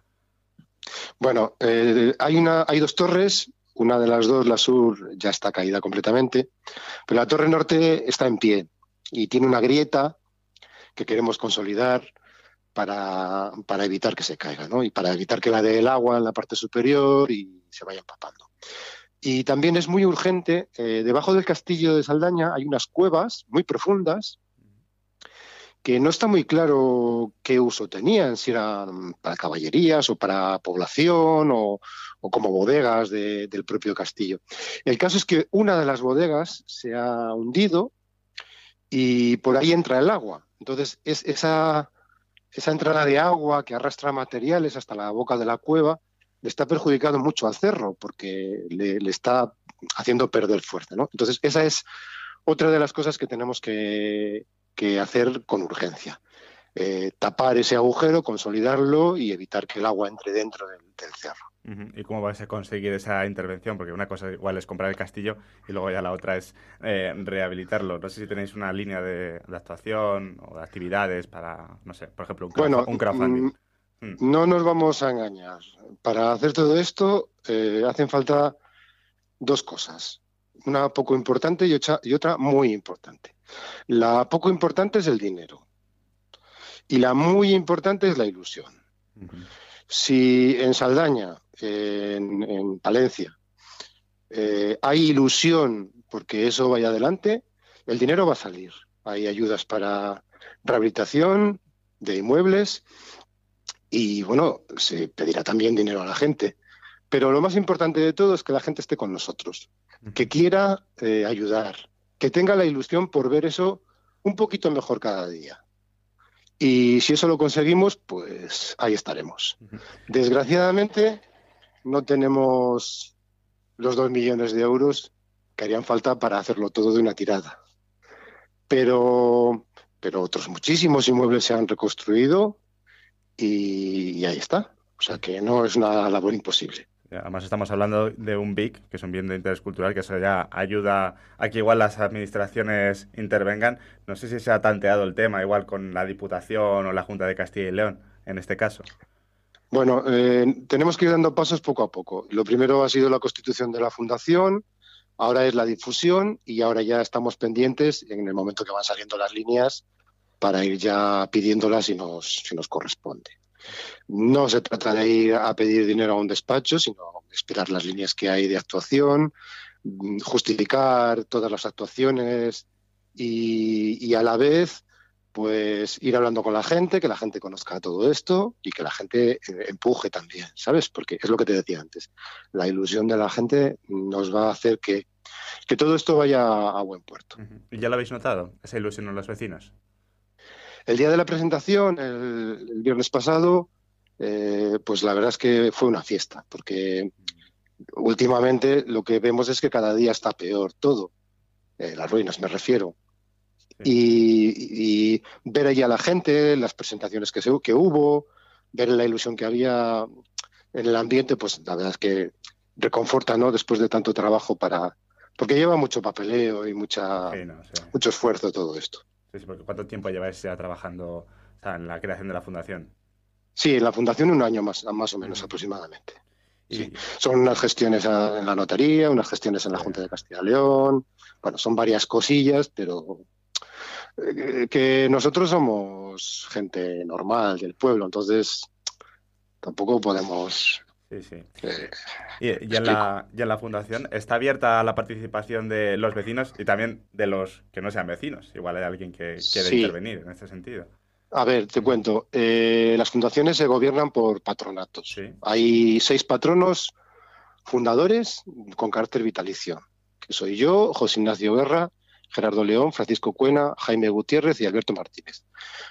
Bueno, eh, hay, una, hay dos torres una de las dos, la sur, ya está caída completamente, pero la torre norte está en pie y tiene una grieta que queremos consolidar para, evitar que se caiga, ¿no? Y para evitar que la dé el agua en la parte superior y se vaya empapando. Y también es muy urgente, eh, debajo del castillo de Saldaña hay unas cuevas muy profundas que no está muy claro qué uso tenían, si eran para caballerías o para población o, como bodegas del propio castillo. El caso es que una de las bodegas se ha hundido y por ahí entra el agua. Entonces, es esa, esa entrada de agua que arrastra materiales hasta la boca de la cueva le está perjudicando mucho al cerro porque le, está haciendo perder fuerza. Entonces, esa es otra de las cosas que tenemos que, que hacer con urgencia. Eh, tapar ese agujero, consolidarlo y evitar que el agua entre dentro del, cerro. ¿Y cómo vais a conseguir esa intervención? Porque una cosa igual es comprar el castillo y luego ya la otra es eh, rehabilitarlo. No sé si tenéis una línea de, actuación o de actividades para, no sé, por ejemplo, un, crowdfunding. Mm, mm. No nos vamos a engañar. Para hacer todo esto eh, hacen falta dos cosas. Una poco importante y y otra muy importante. La poco importante es el dinero y la muy importante es la ilusión. Si en Saldaña, en, Palencia, eh, hay ilusión porque eso vaya adelante, el dinero va a salir. Hay ayudas para rehabilitación de inmuebles y bueno, se pedirá también dinero a la gente. Pero lo más importante de todo es que la gente esté con nosotros, que quiera eh, ayudar, que tenga la ilusión por ver eso un poquito mejor cada día. Y si eso lo conseguimos, pues ahí estaremos. Desgraciadamente, no tenemos los dos millones de euros que harían falta para hacerlo todo de una tirada. Pero, pero otros muchísimos inmuebles se han reconstruido y ahí está. O sea que no es una labor imposible. Además estamos hablando de un BIC, que es un bien de interés cultural, que eso ya ayuda a que igual las administraciones intervengan. No sé si se ha tanteado el tema igual con la Diputación o la Junta de Castilla y León en este caso. Bueno, eh, tenemos que ir dando pasos poco a poco. Lo primero ha sido la constitución de la fundación, Ahora es la difusión y ahora ya estamos pendientes en el momento que van saliendo las líneas para ir ya pidiéndolas si nos, si nos corresponde. No se trata de ir a pedir dinero a un despacho, sino esperar las líneas que hay de actuación, mm, justificar todas las actuaciones y, y a la vez pues ir hablando con la gente, que la gente conozca todo esto y que la gente eh, empuje también, ¿sabes? Porque es lo que te decía antes, la ilusión de la gente nos va a hacer que, que todo esto vaya a buen puerto. ¿Y ya lo habéis notado, esa ilusión en los vecinos? El día de la presentación, el, el viernes pasado, eh, pues la verdad es que fue una fiesta, porque últimamente lo que vemos es que cada día está peor todo, eh, las ruinas me refiero. Y, y, ver allí a la gente, las presentaciones que, se, que hubo, ver la ilusión que había en el ambiente, pues la verdad es que reconforta, ¿no? Después de tanto trabajo para... Porque lleva mucho papeleo y mucha, sí, no, sí. mucho esfuerzo todo esto. Sí, sí, porque ¿cuánto tiempo lleváis ya trabajando o sea, en la creación de la fundación? Sí, en la fundación un año más, más o menos aproximadamente. Sí. Son unas gestiones en la notaría, unas gestiones en la Junta de Castilla y León. Bueno, son varias cosillas, pero eh, que nosotros somos gente normal del pueblo, entonces tampoco podemos. Sí, sí. Eh, y, y, en la, y, en la, fundación está abierta la participación de los vecinos y también de los que no sean vecinos. Igual hay alguien que quiere sí. intervenir en este sentido. A ver, te cuento. Eh, las fundaciones se gobiernan por patronatos. Sí. Hay seis patronos fundadores con carácter vitalicio, que soy yo, José Ignacio Guerra, Gerardo León, Francisco Cuena, Jaime Gutiérrez y Alberto Martínez.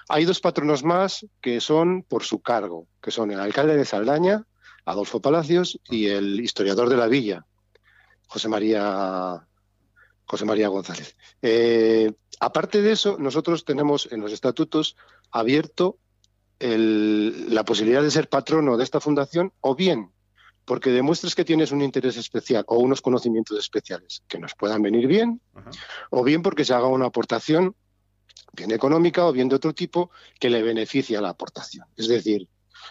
Hay dos patronos más que son por su cargo, que son el alcalde de Saldaña, Adolfo Palacios, y el historiador de la villa, José María, José María González. Eh, aparte de eso, nosotros tenemos en los estatutos abierto el, la posibilidad de ser patrono de esta fundación o bien porque demuestres que tienes un interés especial o unos conocimientos especiales que nos puedan venir bien, o bien porque se haga una aportación, bien económica o bien de otro tipo, que le beneficie a la aportación. Es decir,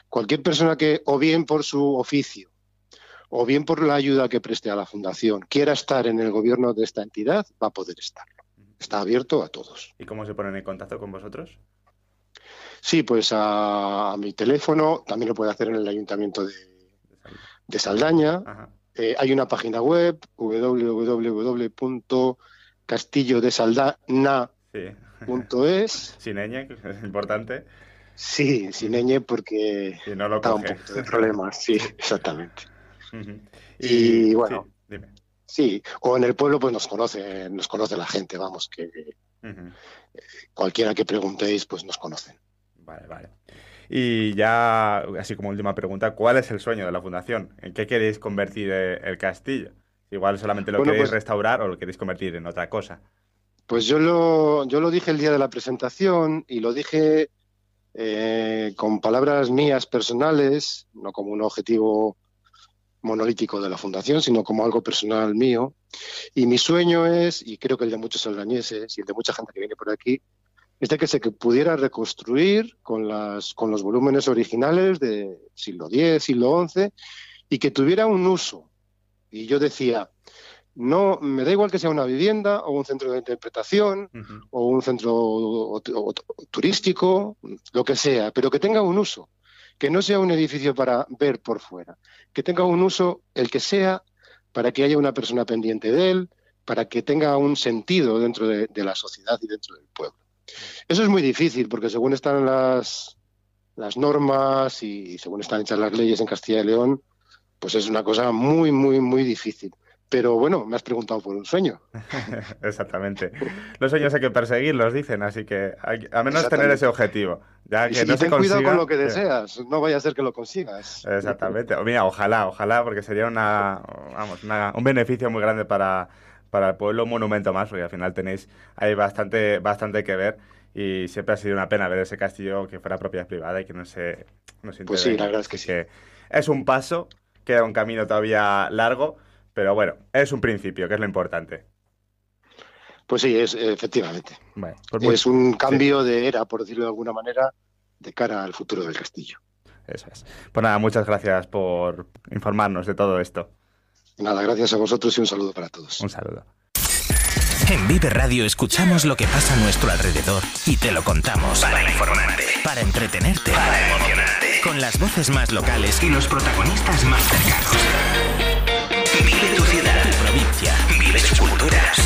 cualquier persona que, o bien por su oficio, o bien por la ayuda que preste a la fundación, quiera estar en el gobierno de esta entidad, va a poder estarlo. Está abierto a todos. ¿Y cómo se ponen en contacto con vosotros? Sí, pues a, a mi teléfono, también lo puede hacer en el ayuntamiento de, de Saldaña. Eh, hay una página web, www.castillodesaldana.es. Sí. Sin ñ, que es importante. Sí, sin ñ porque si no lo da un poquito de problemas, sí, exactamente. Uh -huh. y, y, bueno, sí, dime. sí, o en el pueblo pues nos conoce, nos conoce la gente, vamos, que uh -huh. cualquiera que preguntéis pues nos conocen. Vale, vale. Y ya, así como última pregunta, ¿cuál es el sueño de la fundación? ¿En qué queréis convertir eh, el castillo? Igual solamente lo bueno, queréis pues, restaurar o lo queréis convertir en otra cosa. Pues yo lo, yo lo dije el día de la presentación y lo dije eh, con palabras mías personales, no como un objetivo monolítico de la fundación, sino como algo personal mío. Y mi sueño es, y creo que el de muchos albañeses y el de mucha gente que viene por aquí, es de que se pudiera reconstruir con, con los volúmenes originales de siglo X, siglo XI, y que tuviera un uso. Y yo decía, no, me da igual que sea una vivienda o un centro de interpretación uh -huh. o un centro o, o, turístico, lo que sea, pero que tenga un uso, que no sea un edificio para ver por fuera, que tenga un uso, el que sea, para que haya una persona pendiente de él, para que tenga un sentido dentro de, de la sociedad y dentro del pueblo. Eso es muy difícil porque según están las, las normas y según están hechas las leyes en Castilla y León, pues es una cosa muy, muy, muy difícil. Pero bueno, me has preguntado por un sueño. Exactamente. Los sueños hay que perseguirlos, dicen, así que hay, a menos tener ese objetivo. Ya que y, no y se ten consiga, cuidado con lo que deseas, no vaya a ser que lo consigas. Exactamente. Mira, ojalá, ojalá, porque sería una, vamos, una, un beneficio muy grande para, para el pueblo, un monumento más, porque al final tenéis ahí bastante, bastante que ver y siempre ha sido una pena ver ese castillo que fuera propiedad privada y que no se, no se Pues sí, la verdad es que sí. Que es un paso, queda un camino todavía largo, pero bueno, es un principio, que es lo importante. Pues sí, es efectivamente. Bueno, pues muy, es un cambio sí. de era, por decirlo de alguna manera, de cara al futuro del castillo. Eso es. Pues nada, muchas gracias por informarnos de todo esto. Nada, gracias a vosotros y un saludo para todos. Un saludo. En Vive Radio escuchamos lo que pasa a nuestro alrededor y te lo contamos. Para informarte, para entretenerte, para emocionarte. Con las voces más locales y los protagonistas más cercanos.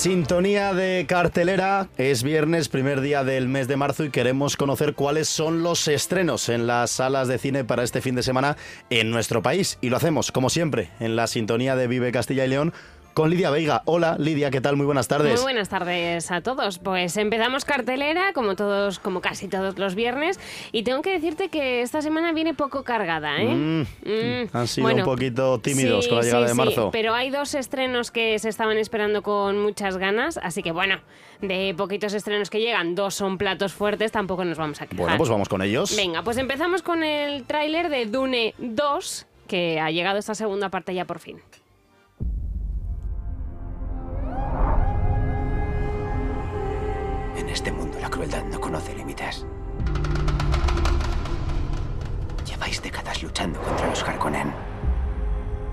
Sintonía de cartelera, es viernes, primer día del mes de marzo y queremos conocer cuáles son los estrenos en las salas de cine para este fin de semana en nuestro país. Y lo hacemos, como siempre, en la sintonía de Vive Castilla y León con Lidia Veiga. Hola Lidia, ¿qué tal? Muy buenas tardes. Muy buenas tardes a todos. Pues empezamos cartelera, como todos, como casi todos los viernes, y tengo que decirte que esta semana viene poco cargada, ¿eh? Mm, Mm. han sido Bueno, un poquito tímidos sí, con la llegada sí, de sí, marzo. pero hay dos estrenos que se estaban esperando con muchas ganas, así que bueno, de poquitos estrenos que llegan, dos son platos fuertes, tampoco nos vamos a quejar. Bueno, pues vamos con ellos. Venga, pues empezamos con el tráiler de Dune 2, que ha llegado esta segunda parte ya por fin. Este mundo la crueldad no conoce límites. Lleváis décadas luchando contra los Harkonnen.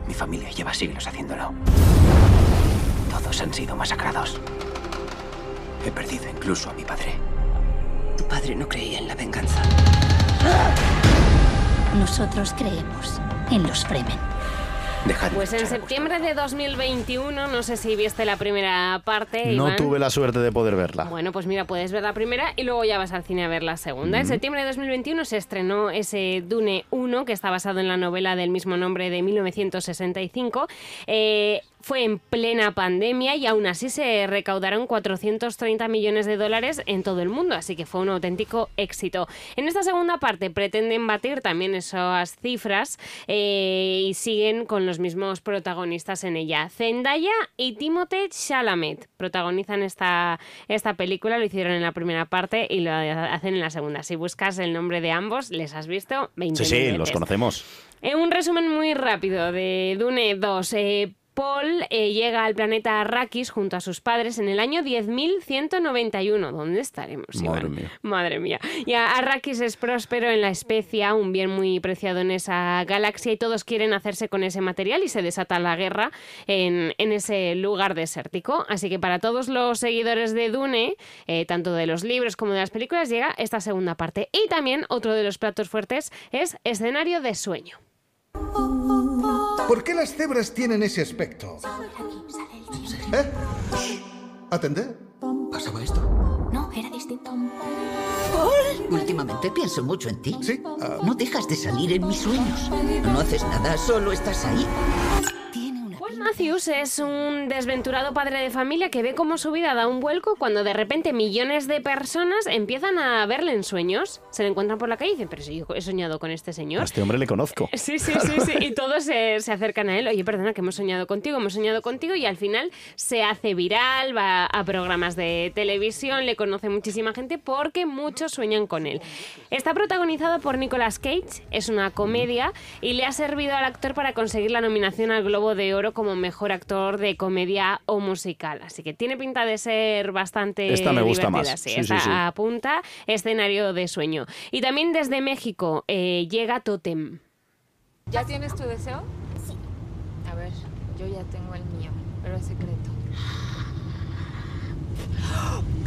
Mi familia lleva siglos haciéndolo. Todos han sido masacrados. He perdido incluso a mi padre. Tu padre no creía en la venganza. Nosotros creemos en los Fremen. Pues en septiembre de 2021, no sé si viste la primera parte. No Iván. tuve la suerte de poder verla. Bueno, pues mira, puedes ver la primera y luego ya vas al cine a ver la segunda. En septiembre de 2021 se estrenó ese Dune 1, que está basado en la novela del mismo nombre de 1965. Eh, fue en plena pandemia y aún así se recaudaron 430 millones de dólares en todo el mundo, así que fue un auténtico éxito. En esta segunda parte pretenden batir también esas cifras eh, y siguen con los mismos protagonistas en ella. Zendaya y Timothée Chalamet protagonizan esta, esta película, lo hicieron en la primera parte y lo hacen en la segunda. Si buscas el nombre de ambos, les has visto 20 Sí, sí, veces. los conocemos. Eh, un resumen muy rápido de Dune 2. Eh, Paul eh, llega al planeta Arrakis junto a sus padres en el año 10.191. ¿Dónde estaremos? Iván? Madre mía. Madre mía. Y Arrakis es próspero en la especia, un bien muy preciado en esa galaxia y todos quieren hacerse con ese material y se desata la guerra en, en ese lugar desértico. Así que para todos los seguidores de Dune, eh, tanto de los libros como de las películas, llega esta segunda parte. Y también otro de los platos fuertes es escenario de sueño. ¿Por qué las cebras tienen ese aspecto? ¿Eh? ¿Atender? ¿Pasaba esto? No, era distinto. Últimamente pienso mucho en ti. Sí. No dejas de salir en mis sueños. No haces nada, solo estás ahí. Matthews es un desventurado padre de familia que ve cómo su vida da un vuelco cuando de repente millones de personas empiezan a verle en sueños. Se le encuentran por la calle y dicen, pero si yo he soñado con este A señor. este hombre le conozco. Sí, sí, sí, sí. Y todos se, se acercan a él. Oye, perdona, que hemos soñado contigo, hemos soñado contigo. Y al final se hace viral, va a programas de televisión, le conoce muchísima gente porque muchos sueñan con él. Está protagonizado por Nicolas Cage, es una comedia y le ha servido al actor para conseguir la nominación al Globo de Oro como mejor actor de comedia o musical. Así que tiene pinta de ser bastante. Esta me gusta divertida, más. sí, Sí, sí, esta sí. apunta escenario de sueño. Y también desde México eh, llega Totem. ¿Ya tienes tu deseo? Sí. A ver, yo ya tengo el mío, pero es secreto.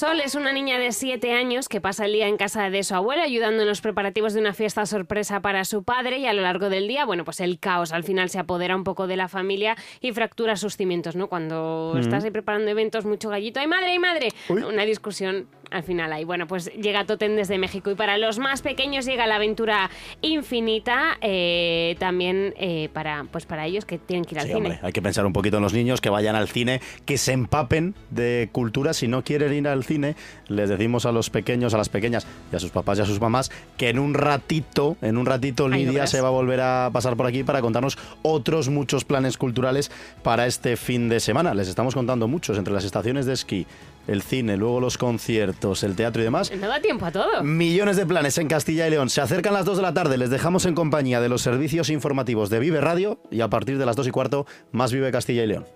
Sol es una niña de 7 años que pasa el día en casa de su abuela ayudando en los preparativos de una fiesta sorpresa para su padre y a lo largo del día, bueno, pues el caos al final se apodera un poco de la familia y fractura sus cimientos, ¿no? Cuando Mm. estás ahí preparando eventos, mucho gallito, ¡ay madre, ay madre! Una discusión al final hay. Bueno, pues llega Totem desde México y para los más pequeños llega la aventura infinita, eh, también eh, para, pues para ellos que tienen que ir al Sí, cine. hombre, hay que pensar un poquito en los niños que vayan al cine, que se empapen de cultura. Si no quieren ir al cine, les decimos a los pequeños, a las pequeñas y a sus papás y a sus mamás que en un ratito, en un ratito Lidia se va a volver a pasar por aquí para contarnos otros muchos planes culturales para este fin de semana. Les estamos contando muchos entre las estaciones de esquí, el cine, luego los conciertos, el teatro y demás. No da tiempo a todo. Millones de planes en Castilla y León. Se acercan las 2 de la tarde. Les dejamos en compañía de los servicios informativos de Vive Radio y a partir de las 2 y cuarto, más Vive Castilla y León.